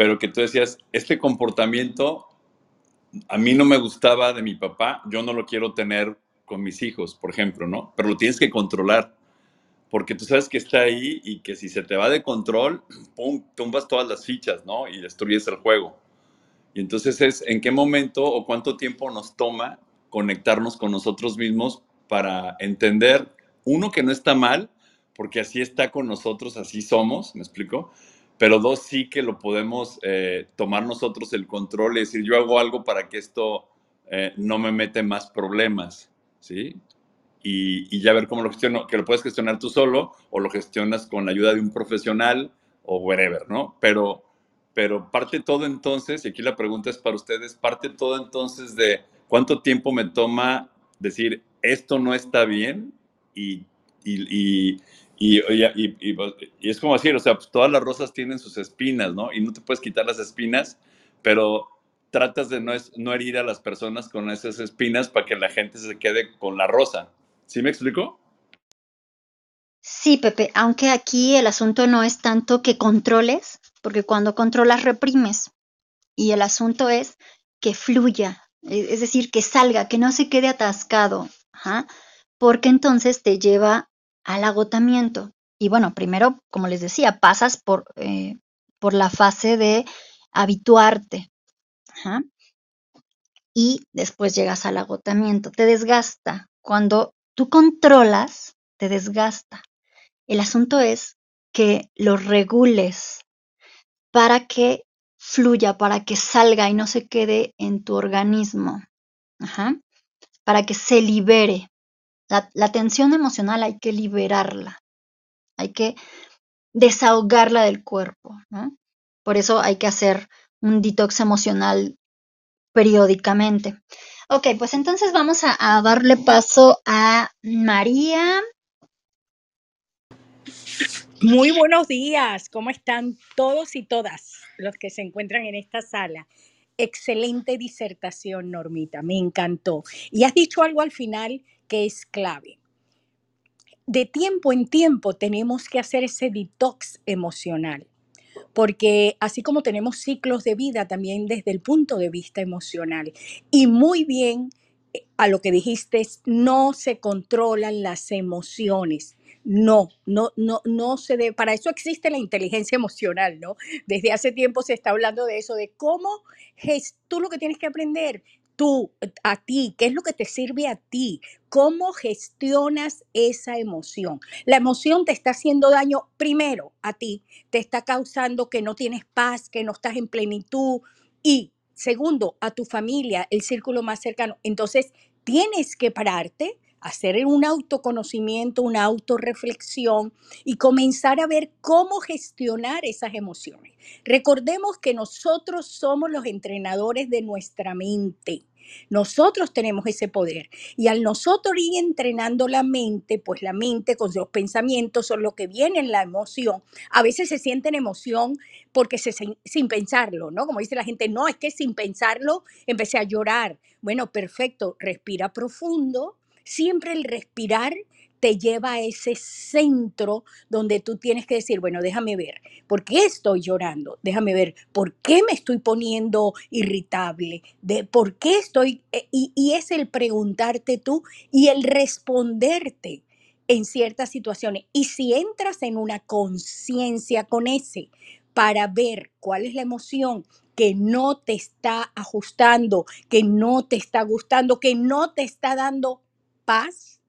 pero que tú decías, este comportamiento a mí no me gustaba de mi papá, yo no lo quiero tener con mis hijos, por ejemplo, ¿no? Pero lo tienes que controlar porque tú sabes que está ahí y que si se te va de control, [CLEARS THROAT] pum, tumbas todas las fichas, ¿no? Y destruyes el juego. Y entonces es en qué momento o cuánto tiempo nos toma conectarnos con nosotros mismos para entender, uno, que no está mal, porque así está con nosotros, así somos, ¿me explico? Pero dos, sí que lo podemos eh, tomar nosotros el control y decir, yo hago algo para que esto eh, no me mete más problemas, ¿sí? y, ya ver cómo lo gestiono, que lo puedes gestionar tú solo o lo gestionas con la ayuda de un profesional o whatever, ¿no? Pero, pero parte todo entonces, y aquí la pregunta es para ustedes, parte todo entonces de cuánto tiempo me toma decir esto no está bien y, y, y, es como decir, o sea, pues todas las rosas tienen sus espinas, ¿no? Y no te puedes quitar las espinas, pero tratas de no, no herir a las personas con esas espinas para que la gente se quede con la rosa. ¿Sí me explico? Sí, Pepe, aunque aquí el asunto no es tanto que controles, porque cuando controlas reprimes. Y el asunto es que fluya, e, es decir, que salga, que no se quede atascado, porque entonces te lleva al agotamiento. Y bueno, primero, como les decía, pasas por, eh, por la fase de habituarte. Y después llegas al agotamiento, te desgasta. Cuando tú controlas, te desgasta. El asunto es que lo regules para que fluya, para que salga y no se quede en tu organismo, para que se libere. La, tensión emocional hay que liberarla, hay que desahogarla del cuerpo, Por eso hay que hacer un detox emocional periódicamente. Ok, pues entonces vamos a, darle paso a María. Muy buenos días, ¿cómo están todos y todas los que se encuentran en esta sala? Excelente disertación, Normita, me encantó. Y has dicho algo al final que es clave. De tiempo en tiempo tenemos que hacer ese detox emocional porque así como tenemos ciclos de vida también desde el punto de vista emocional. Y muy bien eh, a lo que dijiste, no se controlan las emociones. No, no, no, no se debe. Para eso existe la inteligencia emocional, ¿no? Desde hace tiempo se está hablando de eso, de cómo tú lo que tienes que aprender tú, a ti, qué es lo que te sirve a ti, cómo gestionas esa emoción. La emoción te está haciendo daño primero a ti, te está causando que no tienes paz, que no estás en plenitud y segundo, a tu familia, el círculo más cercano. Entonces, tienes que pararte, hacer un autoconocimiento, una autorreflexión y comenzar a ver cómo gestionar esas emociones. Recordemos que nosotros somos los entrenadores de nuestra mente. Nosotros tenemos ese poder. Y al nosotros ir entrenando la mente, pues la mente con los pensamientos son lo que viene en la emoción. A veces se sienten emoción porque se, sin pensarlo, ¿no? Como dice la gente, no, es que sin pensarlo empecé a llorar. Bueno, perfecto, respira profundo. Siempre el respirar te lleva a ese centro donde tú tienes que decir, bueno, déjame ver, ¿por qué estoy llorando? Déjame ver, ¿por qué me estoy poniendo irritable? De, ¿Por qué estoy? Eh, y, y es el preguntarte tú y el responderte en ciertas situaciones. Y si entras en una conciencia con ese para ver cuál es la emoción que no te está ajustando, que no te está gustando, que no te está dando paz,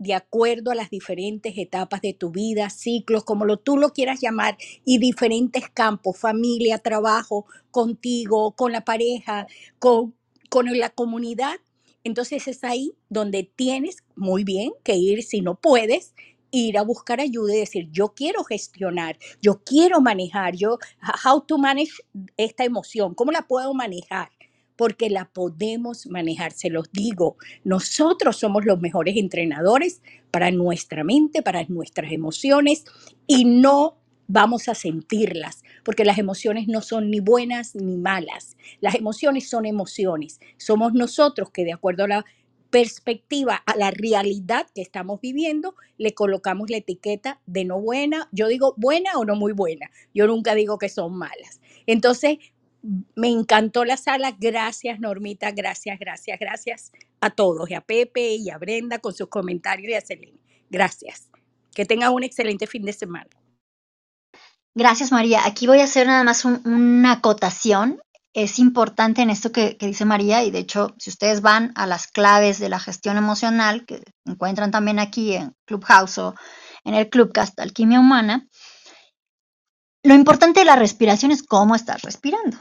de acuerdo a las diferentes etapas de tu vida, ciclos, como lo, tú lo quieras llamar, y diferentes campos, familia, trabajo, contigo, con la pareja, con, con la comunidad. Entonces es ahí donde tienes muy bien que ir, si no puedes, ir a buscar ayuda y decir, yo quiero gestionar, yo quiero manejar, yo, how to manage esta emoción, ¿cómo la puedo manejar? Porque la podemos manejar. Se los digo, nosotros somos los mejores entrenadores para nuestra mente, para nuestras emociones y no vamos a sentirlas, porque las emociones no son ni buenas ni malas. Las emociones son emociones. Somos nosotros que de acuerdo a la perspectiva, a la realidad que estamos viviendo, le colocamos la etiqueta de no buena. Yo digo buena o no muy buena. Yo nunca digo que son malas. Entonces, me encantó la sala. Gracias, Normita. Gracias, gracias, gracias a todos. Y a Pepe y a Brenda con sus comentarios y a Selene. Gracias. Que tengan un excelente fin de semana. Gracias, María. Aquí voy a hacer nada más una acotación. Es importante en esto que, que, dice María, y de hecho, si ustedes van a las claves de la gestión emocional, que encuentran también aquí en Clubhouse o en el Clubcast Alquimia Humana, lo importante de la respiración es cómo estás respirando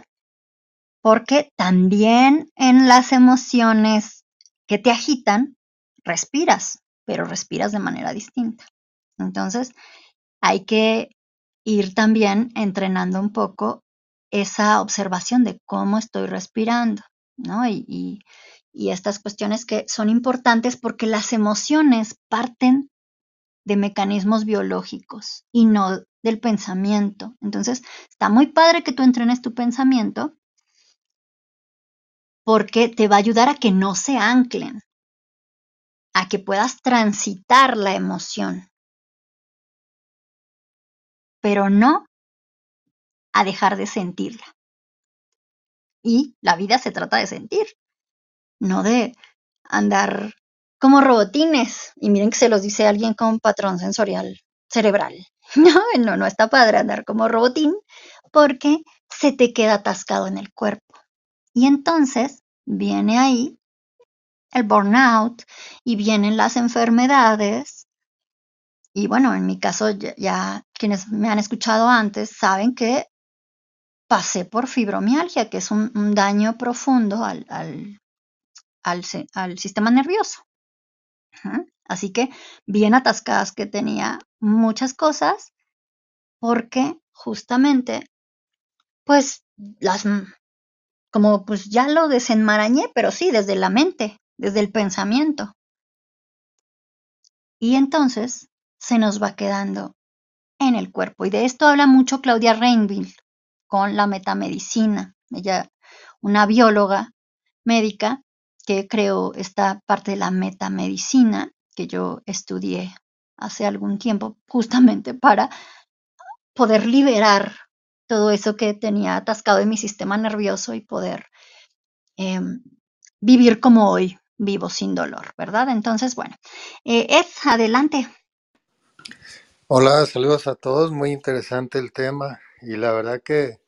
porque también en las emociones que te agitan, respiras, pero respiras de manera distinta. Entonces, hay que ir también entrenando un poco esa observación de cómo estoy respirando, ¿no? Y, estas cuestiones que son importantes porque las emociones parten de mecanismos biológicos y no del pensamiento. Entonces, está muy padre que tú entrenes tu pensamiento, porque te va a ayudar a que no se anclen, a que puedas transitar la emoción, pero no a dejar de sentirla. Y la vida se trata de sentir, no de andar como robotines. Y miren que se los dice alguien con patrón sensorial cerebral. [LAUGHS] No, no, no está padre andar como robotín porque se te queda atascado en el cuerpo. Y entonces viene ahí el burnout y vienen las enfermedades. Y bueno, en mi caso ya, quienes me han escuchado antes saben que pasé por fibromialgia, que es un, daño profundo al, al, al, sistema nervioso. Así que bien atascadas que tenía muchas cosas porque justamente pues las como pues ya lo desenmarañé, pero sí desde la mente, desde el pensamiento. Y entonces se nos va quedando en el cuerpo. Y de esto habla mucho Claudia Reinville con la metamedicina. Ella, una bióloga médica que creó esta parte de la metamedicina que yo estudié hace algún tiempo justamente para poder liberar todo eso que tenía atascado en mi sistema nervioso y poder em, vivir como hoy vivo sin dolor, ¿verdad? Entonces, bueno, eh, Ed, adelante. Hola, saludos a todos, muy interesante el tema y la verdad que,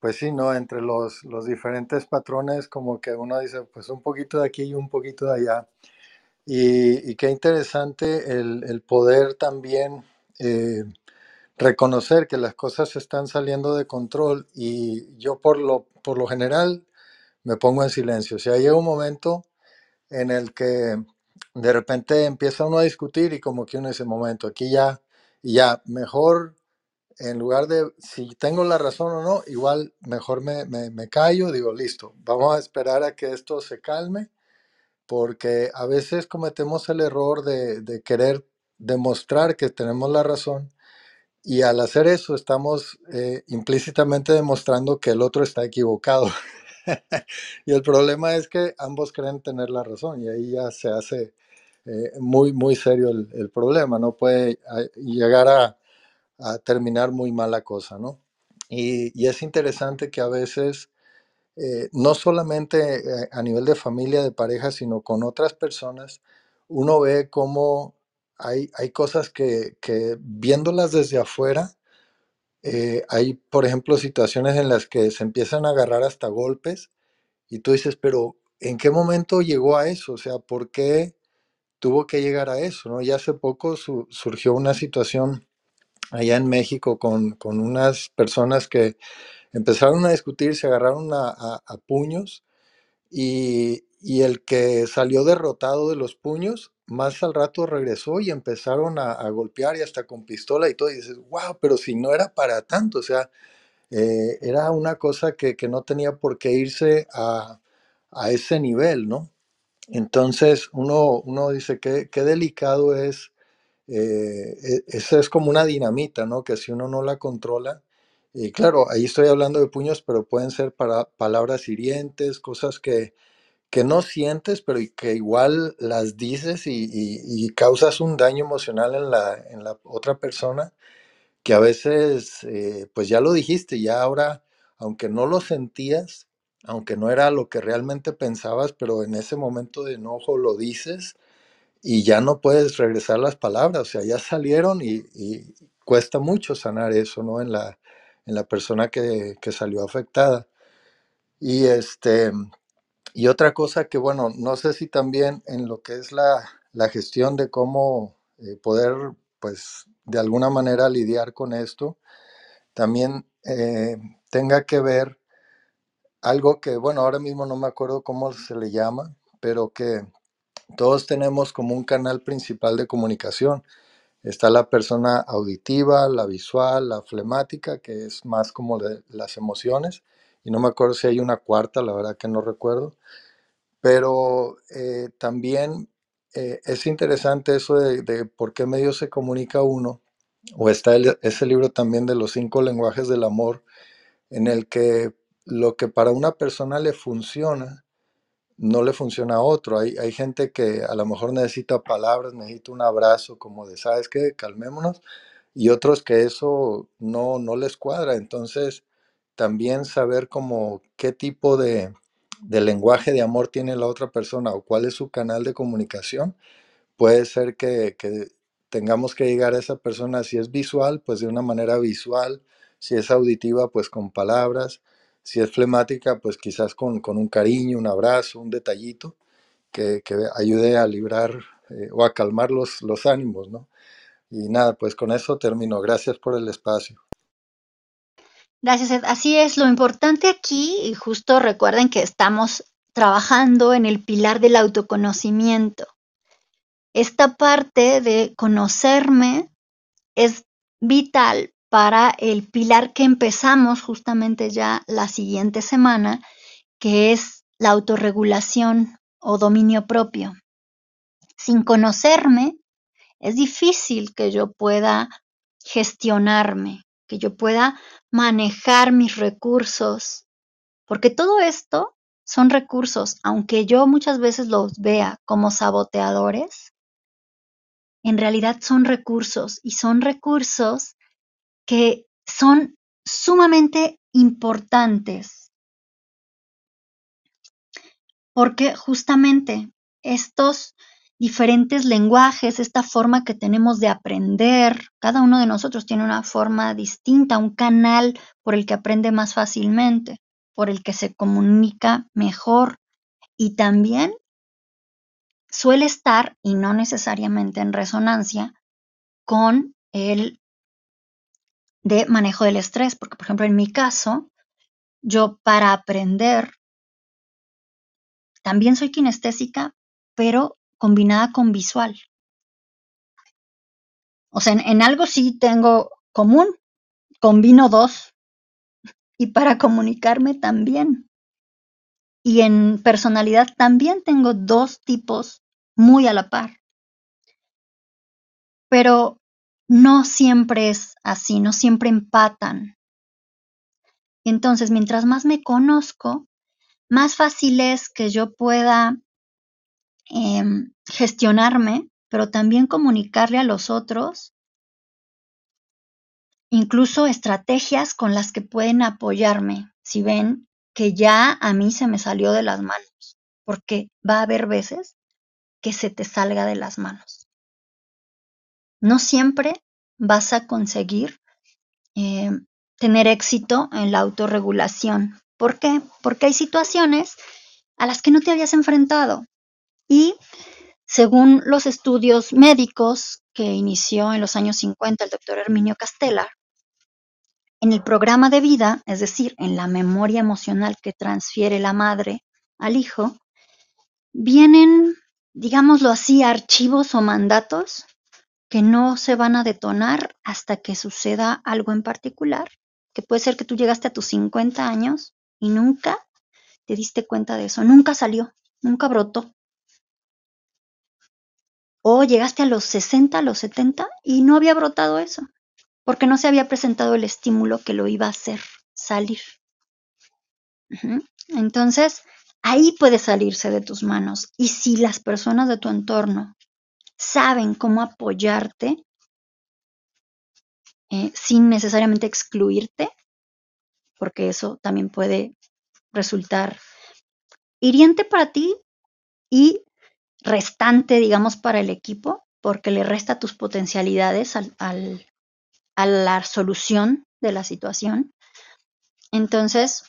pues sí, ¿no? Entre los, los diferentes patrones, como que uno dice, pues un poquito de aquí y un poquito de allá. Y, qué interesante el, poder también eh, reconocer que las cosas están saliendo de control y yo por lo, por lo general me pongo en silencio. O sea, llega un momento en el que de repente empieza uno a discutir y como que uno dice, momento, aquí ya, ya, mejor, en lugar de si tengo la razón o no, igual mejor me, me, callo, digo, listo, vamos a esperar a que esto se calme, porque a veces cometemos el error de, de querer demostrar que tenemos la razón y al hacer eso estamos eh, implícitamente demostrando que el otro está equivocado. [LAUGHS] y el problema es que ambos creen tener la razón y ahí ya se hace eh, muy, muy serio el, problema. No puede llegar a, terminar muy mala cosa, ¿no? Y, es interesante que a veces, eh, no solamente a nivel de familia, de pareja, sino con otras personas, uno ve cómo hay, hay cosas que, viéndolas desde afuera, eh, hay, por ejemplo, situaciones en las que se empiezan a agarrar hasta golpes y tú dices, pero ¿en qué momento llegó a eso? O sea, ¿por qué tuvo que llegar a eso? ¿no? Y hace poco surgió una situación allá en México con, unas personas que empezaron a discutir, se agarraron a puños y, el que salió derrotado de los puños, más al rato regresó y empezaron a, golpear y hasta con pistola y todo. Y dices, wow, pero si no era para tanto, o sea, eh, era una cosa que, no tenía por qué irse a, ese nivel, ¿no? Entonces uno, uno dice, qué, qué delicado es, eh, e, eso es como una dinamita, ¿no? Que si uno no la controla, y claro, ahí estoy hablando de puños, pero pueden ser para palabras hirientes, cosas que, que no sientes, pero que igual las dices y, causas un daño emocional en la, en la otra persona, que a veces, eh, pues ya lo dijiste, ya ahora, aunque no lo sentías, aunque no era lo que realmente pensabas, pero en ese momento de enojo lo dices y ya no puedes regresar las palabras, o sea, ya salieron y, y cuesta mucho sanar eso, ¿no? En la, en la persona que, salió afectada. Y, este, y otra cosa que, bueno, no sé si también en lo que es la, gestión de cómo eh, poder, pues, de alguna manera lidiar con esto, también eh, tenga que ver algo que, bueno, ahora mismo no me acuerdo cómo se le llama, pero que todos tenemos como un canal principal de comunicación Está la persona auditiva, la visual, la flemática, que es más como las emociones. Y no me acuerdo si hay una cuarta, la verdad que no recuerdo. Pero eh, también eh, es interesante eso de, por qué medio se comunica uno. O está ese libro también de los cinco lenguajes del amor, en el que lo que para una persona le funciona, no le funciona a otro. Hay, hay gente que a lo mejor necesita palabras, necesita un abrazo, como de, ¿sabes qué? Calmémonos. Y otros que eso no, no les cuadra. Entonces, también saber como qué tipo de, de lenguaje de amor tiene la otra persona o cuál es su canal de comunicación, puede ser que, que tengamos que llegar a esa persona, si es visual, pues de una manera visual, si es auditiva, pues con palabras, si es flemática, pues quizás con, un cariño, un abrazo, un detallito que, ayude a librar eh, o a calmar los, los ánimos, ¿no? Y nada, pues con eso termino. Gracias por el espacio. Gracias, Ed. Así es, lo importante aquí, y justo recuerden que estamos trabajando en el pilar del autoconocimiento. esta parte de conocerme es vital para el pilar que empezamos justamente ya la siguiente semana, que es la autorregulación o dominio propio. Sin conocerme, es difícil que yo pueda gestionarme, que yo pueda manejar mis recursos, porque todo esto son recursos, aunque yo muchas veces los vea como saboteadores, en realidad son recursos y son recursos que son sumamente importantes. Porque justamente estos diferentes lenguajes, esta forma que tenemos de aprender, cada uno de nosotros tiene una forma distinta, un canal por el que aprende más fácilmente, por el que se comunica mejor. Y también suele estar, y no necesariamente en resonancia, con el de manejo del estrés, porque por ejemplo en mi caso, yo para aprender también soy kinestésica, pero combinada con visual. O sea, en, algo sí tengo común, combino dos. Y para comunicarme también. Y en personalidad también tengo dos tipos muy a la par. Pero no siempre es así, no siempre empatan. Entonces, mientras más me conozco, más fácil es que yo pueda em, gestionarme, pero también comunicarle a los otros incluso estrategias con las que pueden apoyarme si ven que ya a mí se me salió de las manos, porque va a haber veces que se te salga de las manos. No siempre vas a conseguir em, tener éxito en la autorregulación, ¿Por qué? Porque hay situaciones a las que no te habías enfrentado. Y según los estudios médicos que inició en los años 50 el doctor Herminio Castella, en el programa de vida, es decir, en la memoria emocional que transfiere la madre al hijo, vienen, digámoslo así, archivos o mandatos que no se van a detonar hasta que suceda algo en particular, que puede ser que tú llegaste a tus 50 años y nunca te diste cuenta de eso, nunca salió, nunca brotó. O llegaste a los 60, a los 70 y no había brotado eso, porque no se había presentado el estímulo que lo iba a hacer salir. Entonces, ahí puede salirse de tus manos. Y si las personas de tu entorno saben cómo apoyarte, eh, sin necesariamente excluirte, porque eso también puede resultar hiriente para ti y restante, digamos, para el equipo, porque le resta tus potencialidades a la solución de la situación. Entonces,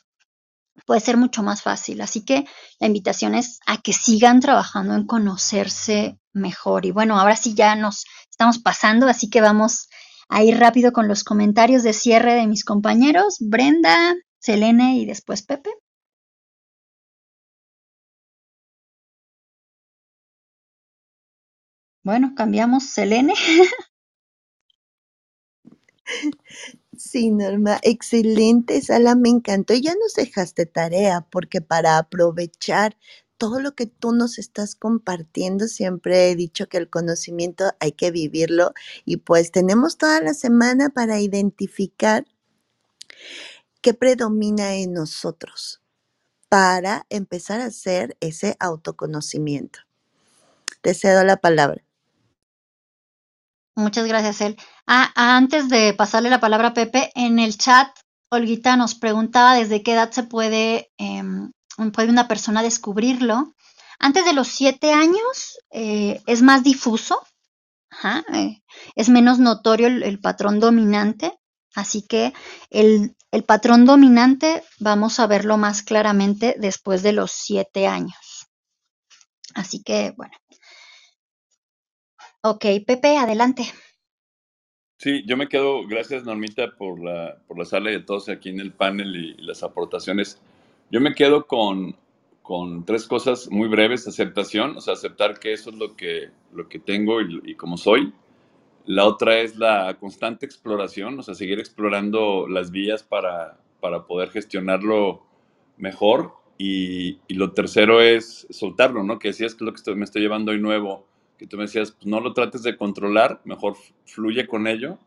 puede ser mucho más fácil. Así que la invitación es a que sigan trabajando en conocerse mejor. Y bueno, ahora sí ya nos estamos pasando, así que vamos Ahí rápido con los comentarios de cierre de mis compañeros, Brenda, Selene y después Pepe. Bueno, cambiamos Selene. [LAUGHS] Sí, Norma, excelente, Sala, me encantó. Ya nos dejaste tarea, porque para aprovechar todo lo que tú nos estás compartiendo, siempre he dicho que el conocimiento hay que vivirlo y pues tenemos toda la semana para identificar qué predomina en nosotros para empezar a hacer ese autoconocimiento. Te cedo la palabra. Muchas gracias, él. Ah, antes de pasarle la palabra a Pepe, en el chat, Olguita nos preguntaba desde qué edad se puede em, puede una persona descubrirlo. Antes de los siete años eh, es más difuso, eh, es menos notorio el, patrón dominante, así que el, el, patrón dominante vamos a verlo más claramente después de los siete años. Así que, bueno. Ok, Pepe, adelante. Sí, yo me quedo, gracias Normita por la, por la sala y a todos aquí en el panel y las aportaciones. Yo me quedo con, con tres cosas muy breves. Aceptación, o sea, aceptar que eso es lo que, lo que tengo y, y como soy. La otra es la constante exploración, o sea, seguir explorando las vías para, para poder gestionarlo mejor. Y, lo tercero es soltarlo, ¿no? Que decías que es lo que me estoy llevando hoy nuevo, que tú me decías, pues no lo trates de controlar, mejor fluye con ello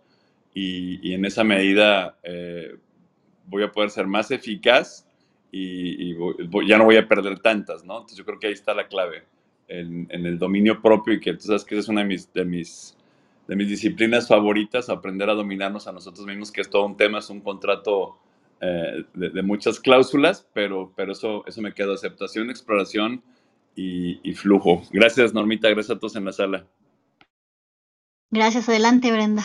y, y en esa medida eh, voy a poder ser más eficaz y, ya no voy a perder tantas, ¿no? Entonces yo creo que ahí está la clave, en, en el dominio propio y que tú sabes que esa es una de mis, de mis, de mis disciplinas favoritas, aprender a dominarnos a nosotros mismos, que es todo un tema, es un contrato eh, de, de, muchas cláusulas, pero, pero eso, eso me queda, aceptación, exploración y, y, flujo. Gracias, Normita, gracias a todos en la sala. Gracias, adelante, Brenda.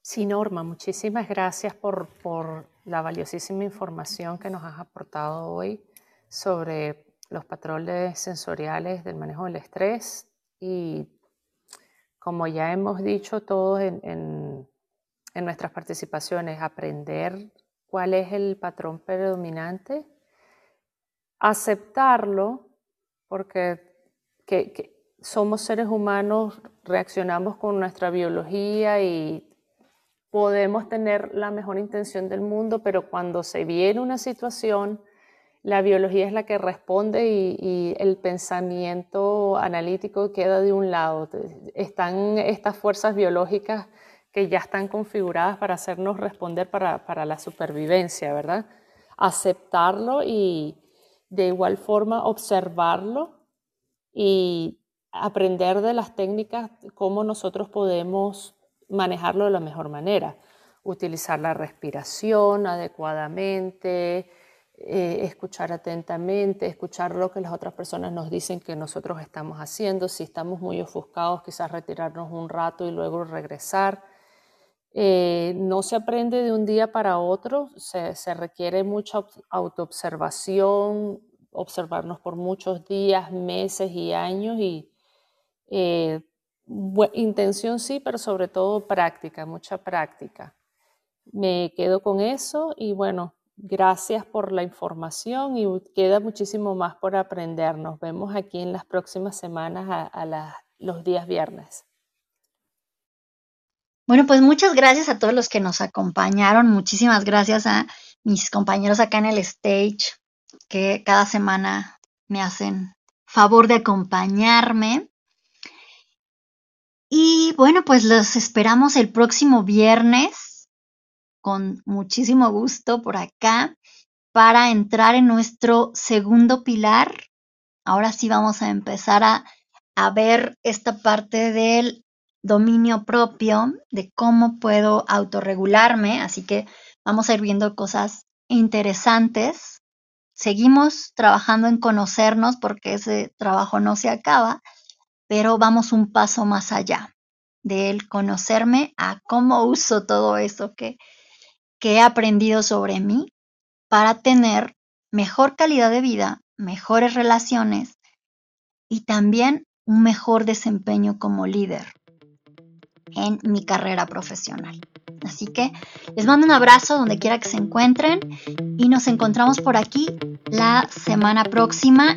Sí, Norma, muchísimas gracias por, por la valiosísima información que nos has aportado hoy sobre los patrones sensoriales del manejo del estrés y como ya hemos dicho todos en, en, en nuestras participaciones, aprender cuál es el patrón predominante, aceptarlo, porque que, que somos seres humanos, reaccionamos con nuestra biología y podemos tener la mejor intención del mundo, pero cuando se viene una situación, la biología es la que responde y, y, el pensamiento analítico queda de un lado. Están estas fuerzas biológicas que ya están configuradas para hacernos responder para, para la supervivencia, ¿verdad? Aceptarlo y de igual forma observarlo y aprender de las técnicas, cómo nosotros podemos manejarlo de la mejor manera. Utilizar la respiración adecuadamente, eh, escuchar atentamente, escuchar lo que las otras personas nos dicen que nosotros estamos haciendo. Si estamos muy ofuscados, quizás retirarnos un rato y luego regresar. Eh, no se aprende de un día para otro, se, requiere mucha autoobservación, observarnos por muchos días, meses y años y eh, intención sí, pero sobre todo práctica, mucha práctica. Me quedo con eso y bueno, gracias por la información y queda muchísimo más por aprender. Nos vemos aquí en las próximas semanas a, los días viernes. Bueno, pues muchas gracias a todos los que nos acompañaron. Muchísimas gracias a mis compañeros acá en el stage que cada semana me hacen favor de acompañarme. Y bueno, pues los esperamos el próximo viernes con muchísimo gusto por acá para entrar en nuestro segundo pilar. Ahora sí vamos a empezar a, a ver esta parte del dominio propio, de cómo puedo autorregularme. Así que vamos a ir viendo cosas interesantes. Seguimos trabajando en conocernos porque ese trabajo no se acaba pero vamos un paso más allá de el conocerme a cómo uso todo eso que, que he aprendido sobre mí para tener mejor calidad de vida, mejores relaciones y también un mejor desempeño como líder en mi carrera profesional. Así que les mando un abrazo donde quiera que se encuentren y nos encontramos por aquí la semana próxima